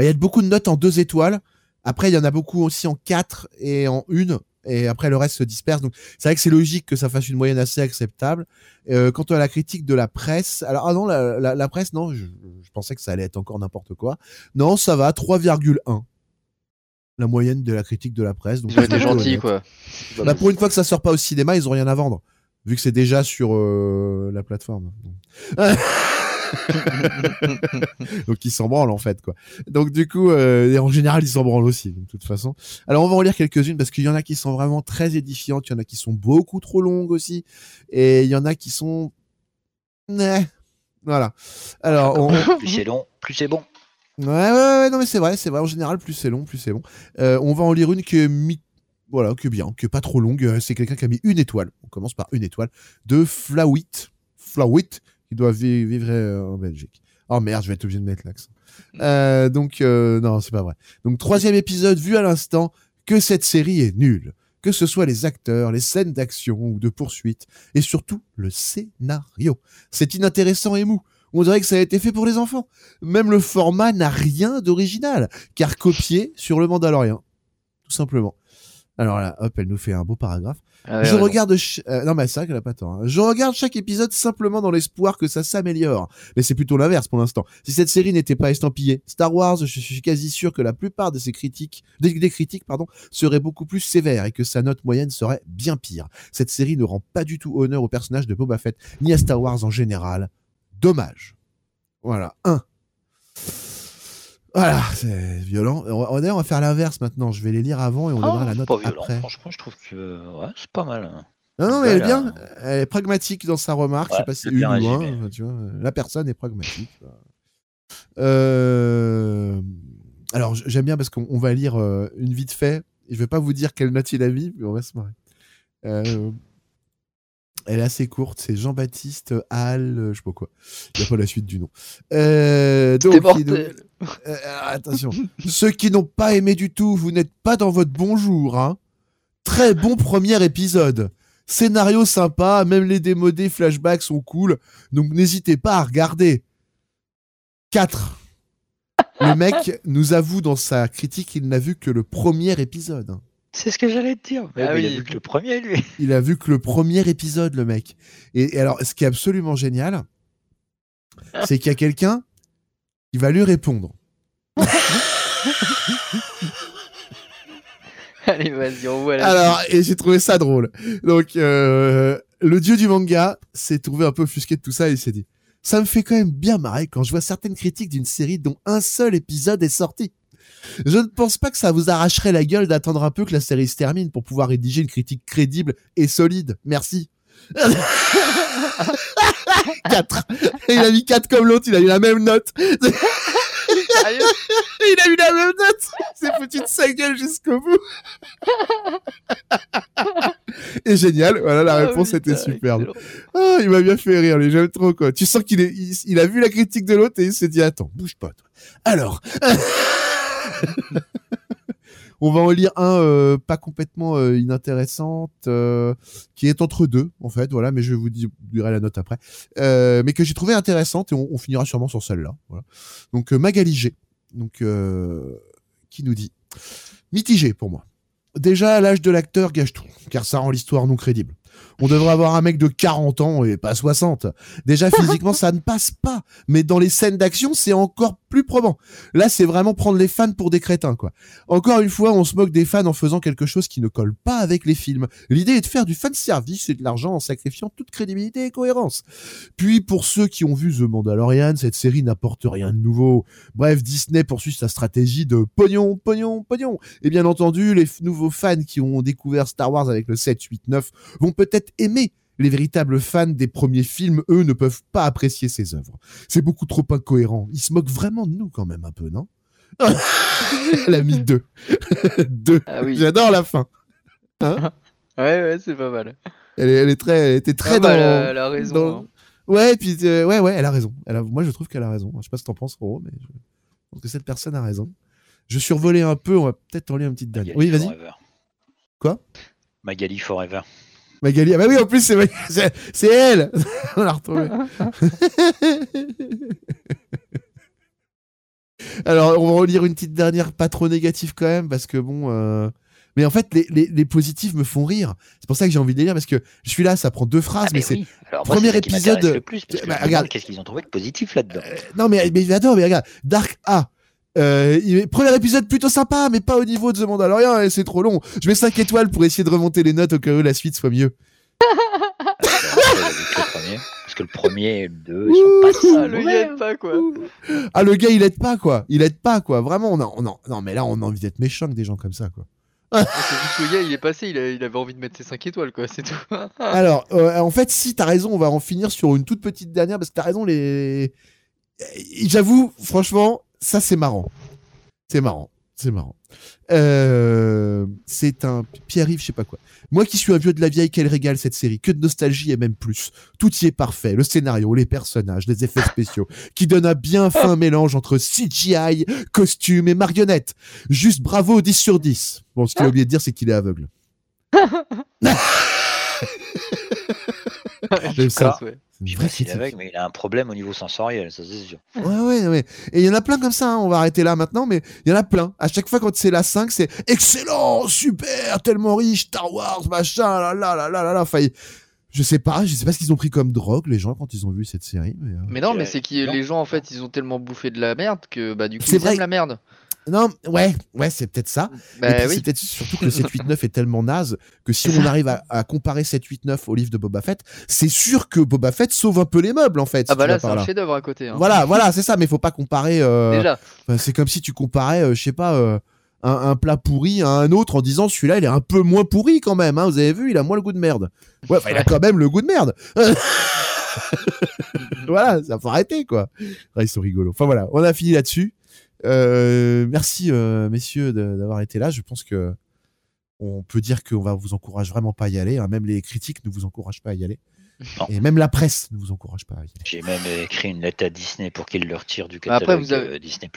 il y a beaucoup de notes en deux étoiles. Après, il y en a beaucoup aussi en 4 et en 1. Et après, le reste se disperse. Donc, c'est vrai que c'est logique que ça fasse une moyenne assez acceptable. Euh, quant à la critique de la presse, alors, ah non, la, la- la presse, non, je, je pensais que ça allait être encore n'importe quoi. Non, ça va, 3,1. La moyenne de la critique de la presse. Donc, Ils ont été gentils, quoi. Bah, pour une fois que ça sort pas au cinéma, ils ont rien à vendre. Vu que c'est déjà sur euh, la plateforme. Donc ils s'en branlent en fait quoi. Donc du coup, euh, et en général ils s'en branlent aussi de toute façon. Alors on va en lire quelques-unes parce qu'il y en a qui sont vraiment très édifiantes, il y en a qui sont beaucoup trop longues aussi, et il y en a qui sont, Ouais. voilà. Alors on... Plus c'est long, plus c'est bon. Ouais, ouais, ouais, non, mais c'est vrai, c'est vrai. En général, plus c'est long, plus c'est long. Euh, on va en lire une qui est mi... voilà, que bien, qui est pas trop longue. Euh, C'est quelqu'un qui a mis une étoile. On commence par une étoile de Flawit. Flawit, qui doit vi- vivre euh, en Belgique. Oh merde, je vais être obligé de mettre l'accent. Euh, donc, euh, non, c'est pas vrai. Donc, troisième épisode vu à l'instant que cette série est nulle. Que ce soit les acteurs, les scènes d'action ou de poursuite, et surtout le scénario. C'est inintéressant et mou. On dirait que ça a été fait pour les enfants. Même le format n'a rien d'original, car copié sur le Mandalorian. Tout simplement. Alors là, hop, elle nous fait un beau paragraphe. Ah je regarde, ch- euh, non mais c'est vrai qu'elle a pas tort. hein. Je regarde chaque épisode simplement dans l'espoir que ça s'améliore. Mais c'est plutôt l'inverse pour l'instant. Si cette série n'était pas estampillée Star Wars, je suis quasi sûr que la plupart de ces critiques, des, des critiques, pardon, seraient beaucoup plus sévères et que sa note moyenne serait bien pire. Cette série ne rend pas du tout honneur au personnage de Boba Fett ni à Star Wars en général. Dommage. Voilà, un. Voilà, c'est violent. On va, d'ailleurs, on va faire l'inverse maintenant. Je vais les lire avant et on donnera Ah, la c'est note pas violent, après. franchement, je trouve que ouais, c'est pas mal. hein. Non, non, mais elle est bien. Elle est pragmatique dans sa remarque. je Ouais, sais pas si c'est une ou un. enfin, Tu vois, la personne est pragmatique. Euh... Alors, j'aime bien parce qu'on on va lire euh, une vite fait. Je vais pas vous dire quelle note il a mis, mais on va se marrer. Euh, Elle est assez courte. C'est Jean-Baptiste Hall, euh, je sais pas quoi. Il n'y a pas la suite du nom. Euh, donc, euh, attention. Ceux qui n'ont pas aimé du tout, vous n'êtes pas dans votre bonjour. Hein. Très bon premier épisode. Scénario sympa, même les démodés flashbacks sont cool, donc n'hésitez pas à regarder. 4. Le mec nous avoue dans sa critique qu'il n'a vu que le premier épisode. C'est ce que j'allais te dire. Mais Ah oui, il a vu que le premier, lui. Il a vu que le premier épisode, le mec. Et, et alors, ce qui est absolument génial, c'est qu'il y a quelqu'un qui va lui répondre. Allez, vas-y, on voit la Alors, et j'ai trouvé ça drôle. Donc, euh, le dieu du manga s'est trouvé un peu offusqué de tout ça et il s'est dit Ça me fait quand même bien marrer quand je vois certaines critiques d'une série dont un seul épisode est sorti. Je ne pense pas que ça vous arracherait la gueule d'attendre un peu que la série se termine pour pouvoir rédiger une critique crédible et solide. Merci. 4. Il a mis 4 comme l'autre, il a eu la même note. Il a eu la même note. Foutu de sa gueule jusqu'au bout. Et génial, voilà la Ah réponse était putain, superbe. Ah, il m'a bien fait rire, lui, j'aime trop quoi. Tu sens qu'il est, il, il a vu la critique de l'autre et il s'est dit attends, bouge pas. Toi. Alors, on va en lire un euh, pas complètement euh, inintéressante, euh, qui est entre deux en fait, voilà, mais je vous di- dirai la note après, euh, mais que j'ai trouvé intéressante et on, finira sûrement sur celle-là. Voilà. Donc Magali G, donc qui nous dit mitigé pour moi. Déjà, l'âge de l'acteur gâche tout, car ça rend l'histoire non crédible. On devrait avoir un mec de 40 ans et pas 60. Déjà, physiquement, ça ne passe pas. Mais dans les scènes d'action, c'est encore plus probant. Là, c'est vraiment prendre les fans pour des crétins, quoi. Encore une fois, on se moque des fans en faisant quelque chose qui ne colle pas avec les films. L'idée est de faire du fan service et de l'argent en sacrifiant toute crédibilité et cohérence. Puis, pour ceux qui ont vu The Mandalorian, cette série n'apporte rien de nouveau. Bref, Disney poursuit sa stratégie de pognon, pognon, pognon. Et bien entendu, les nouveaux fans qui ont découvert Star Wars avec le 7, 8, 9 vont peut-être aimer. Les véritables fans des premiers films, eux, ne peuvent pas apprécier ces œuvres. C'est beaucoup trop incohérent. Ils se moquent vraiment de nous quand même un peu, non? Elle a mis deux. deux. Ah oui. J'adore la fin. Ouais, ouais, c'est pas mal. Elle, est- elle est très, elle était très Ah bah, dans. elle a- elle a raison, dans- hein. Ouais, et puis euh, ouais, ouais, elle a raison. Elle a- Moi, je trouve qu'elle a raison. Je sais pas ce que t'en penses, Roro, mais je pense que cette personne a raison. Je survolais un peu. On va peut-être en lire une petite dernière. Oui, vas-y. Quoi? Magali Forever. Magali. Ah bah oui, en plus, c'est elle. On l'a retrouvée. Alors, on va relire une petite dernière, pas trop négative quand même, parce que bon. euh, Mais en fait, les, les, les positifs me font rire. C'est pour ça que j'ai envie de les lire, parce que je suis là, ça prend deux phrases, Ah, mais, mais c'est. Alors, moi, premier c'est épisode- le plus, parce que Bah, regarde. Qu'est-ce qu'ils ont trouvé de positif là-dedans Non, mais, mais attends, mais regarde, Dark A. Euh, premier épisode plutôt sympa, mais pas au niveau de The Mandalorian, et c'est trop long. Je mets 5 étoiles pour essayer de remonter les notes au cas où la suite soit mieux. Parce que le premier et le deux, ils sont pas Ah, le gars aide pas quoi. Ah, le gars, il aide pas, quoi. Il aide pas, quoi. Vraiment, on a, on a- non, mais là, on a envie d'être méchant avec des gens comme ça, quoi. Ah, C'est juste le gars, il est passé, il, a- il avait envie de mettre ses 5 étoiles quoi, c'est tout. Alors, euh, en fait, si t'as raison, on va en finir sur une toute petite dernière parce que t'as raison, les. J'avoue, franchement, ça c'est marrant. C'est marrant. C'est marrant. Euh, c'est un Pierre-Yves, je sais pas quoi. Moi qui suis un vieux de la vieille, qu'elle régale cette série. Que de nostalgie et même plus. Tout y est parfait. Le scénario, les personnages, les effets spéciaux, qui donnent un bien fin mélange entre CGI, costume et marionnette. Juste bravo, 10 sur 10. Bon, ce qu'il a oublié de dire, c'est qu'il est aveugle. J'aime ça. ouais. Je aveugle, mais il a un problème au niveau sensoriel, ça c'est sûr. Ouais, ouais, ouais. Et il y en a plein comme ça, hein. on va arrêter là maintenant, mais il y en a plein. À chaque fois, quand c'est la 5, c'est excellent, super, tellement riche, Star Wars, machin, là, là, là, là, là, là. Enfin, je sais pas, je sais pas ce qu'ils ont pris comme drogue, les gens, quand ils ont vu cette série. Mais, euh, Mais non, mais c'est que les gens en fait, ils ont tellement bouffé de la merde que bah du coup C'est ils vrai. aiment la merde. Non, ouais, ouais, c'est peut-être ça. Puis, oui. C'est peut-être surtout que le 7-8-9 est tellement naze que si on arrive à, à comparer 7-8-9 au livre de Boba Fett, c'est sûr que Boba Fett sauve un peu les meubles, en fait. Ah si bah là c'est un chef-d'œuvre à côté. hein. Voilà, voilà, c'est ça, mais faut pas comparer. euh, Déjà. Enfin, c'est comme si tu comparais, euh, je sais pas, euh, un, un plat pourri à un autre en disant celui-là il est un peu moins pourri quand même. Hein, vous avez vu, il a moins le goût de merde. Ouais, il a Ouais. quand même le goût de merde. voilà, ça faut arrêter quoi. Ah, ils sont rigolos. Enfin voilà, on a fini là-dessus. Euh, merci euh, messieurs d'avoir été là. Je pense que on peut dire qu'on va vous encourage vraiment pas à y aller. hein. Même les critiques ne vous encouragent pas à y aller. Non. Et même la presse ne vous encourage pas à y aller. J'ai même écrit une lettre à Disney pour qu'il le retire du Après, catalogue vous avez- euh, Disney+.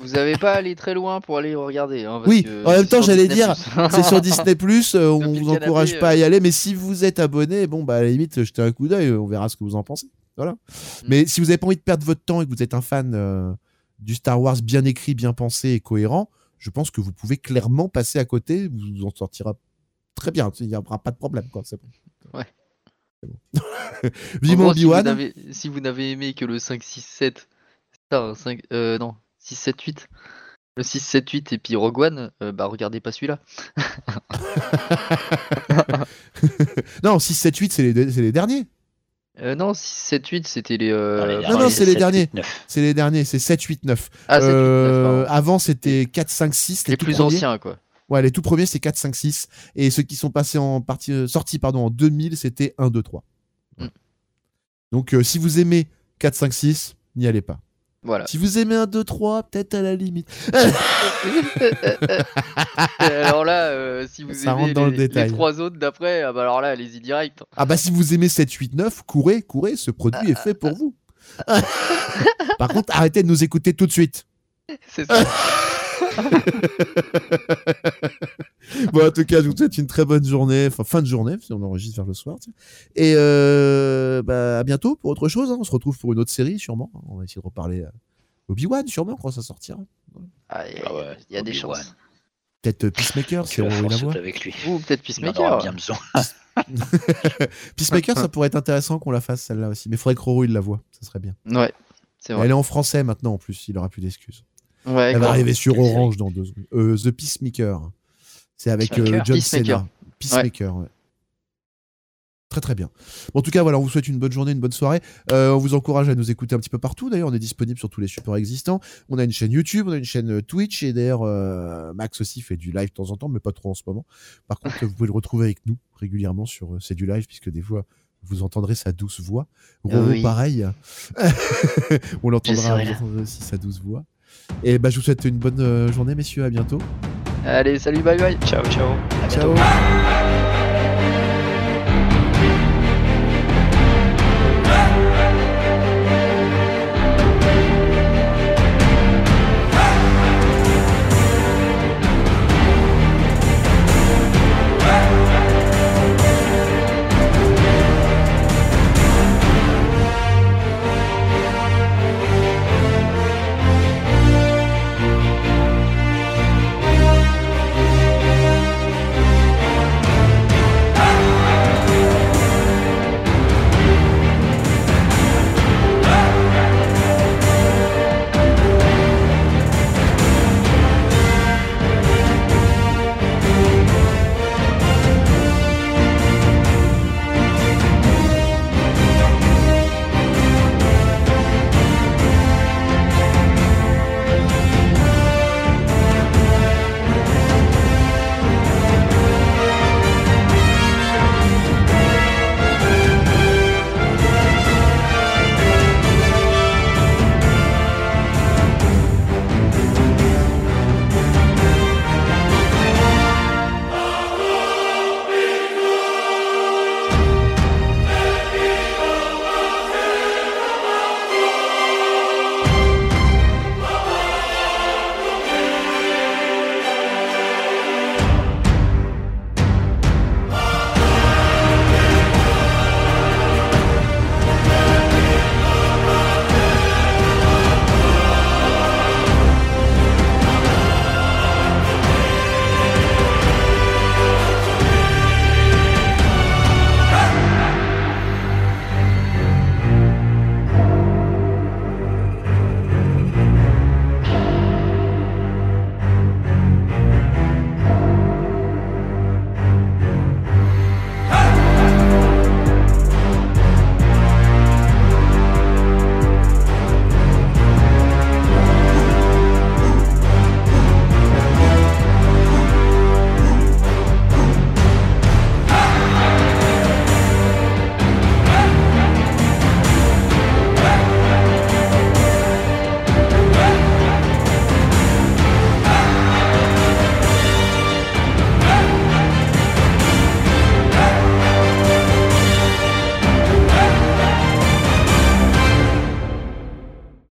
Vous avez pas allé très loin pour aller regarder. Hein, parce Oui, que en même temps, j'allais dire, C'est sur Disney Plus, on vous encourage canapé, pas à y euh. aller, mais si vous êtes abonné, bon bah à la limite jetez un coup d'œil, on verra ce que vous en pensez. Voilà. Mm. Mais si vous avez pas envie de perdre votre temps et que vous êtes un fan euh, du Star Wars bien écrit, bien pensé et cohérent, je pense que vous pouvez clairement passer à côté, vous vous en sortira très bien, il n'y aura pas de problème quoi. C'est bon. Ouais. Bon. Vivement si vous n'avez- Si vous n'avez aimé que le 5, 6, 7, c'est ça, 5, euh, non, 6, 7, 8. Le 6, 7, 8 et puis Rogue One, euh, bah regardez pas celui-là. non, 6, 7, 8, c'est les, c'est les derniers. Euh, non, 6, 7, 8, c'était les. euh, les non, derniers, c'est les 7, derniers. 8, 9. C'est les derniers, c'est 7, 8, 9. Ah, 7, 8, 9, Euh, avant, c'était 4, 5, 6. les tout plus premiers. anciens, quoi. Ouais, les tout premiers, c'est 4, 5, 6. Et ceux qui sont passés en partie, euh, sortis pardon, en 2000, c'était 1, 2, 3. Mm. Donc, euh, si vous aimez 4, 5, 6, n'y allez pas. Voilà. Si vous aimez 1, 2, 3, peut-être à la limite. alors là, euh, si vous Ça aimez rentre dans les, le détail. les trois autres d'après, ah bah alors là, allez-y direct. ah bah, si vous aimez 7, 8, 9, courez, courez, ce produit est fait pour vous. Par contre, arrêtez de nous écouter tout de suite. C'est ça. bon, en tout cas, je vous souhaite une très bonne journée, enfin fin de journée, si on enregistre vers le soir. Et euh, bah, à bientôt pour autre chose. hein. On se retrouve pour une autre série, sûrement. On va essayer de reparler à Obi-Wan, sûrement, quand ça sortira. Ah, Il y a, Ah ouais, il y a des chances. Peut-être euh, Peacemaker, si on la la avec lui. Ou peut-être Il en aura Peacemaker. bien besoin. Peacemaker, ça pourrait être intéressant qu'on la fasse, celle-là aussi. Mais il faudrait que Roro il la voit. Ça serait bien. Ouais, c'est vrai. Elle est en français maintenant, en plus. Il aura plus d'excuses. Ouais, Elle va arriver sur Orange dans deux secondes. Euh, The Peacemaker. C'est avec euh. John. Cena. Peacemaker, ouais. Très très bien. Bon, en tout cas, voilà, on vous souhaite une bonne journée, une bonne soirée. Euh, on vous encourage à nous écouter un petit peu partout. D'ailleurs, on est disponible sur tous les supports existants. On a une chaîne YouTube, on a une chaîne euh, Twitch. Et d'ailleurs, euh, Max aussi fait du live de temps en temps, mais pas trop en ce moment. Par contre, vous pouvez le retrouver avec nous régulièrement sur euh, C'est du live, puisque des fois, vous entendrez sa douce voix. Roro, Oui. pareil. on l'entendra aussi sa douce voix. Et bah, je vous souhaite une bonne euh, journée, messieurs. À bientôt. Allez, salut, bye bye. Ciao, ciao. À bientôt. Ciao.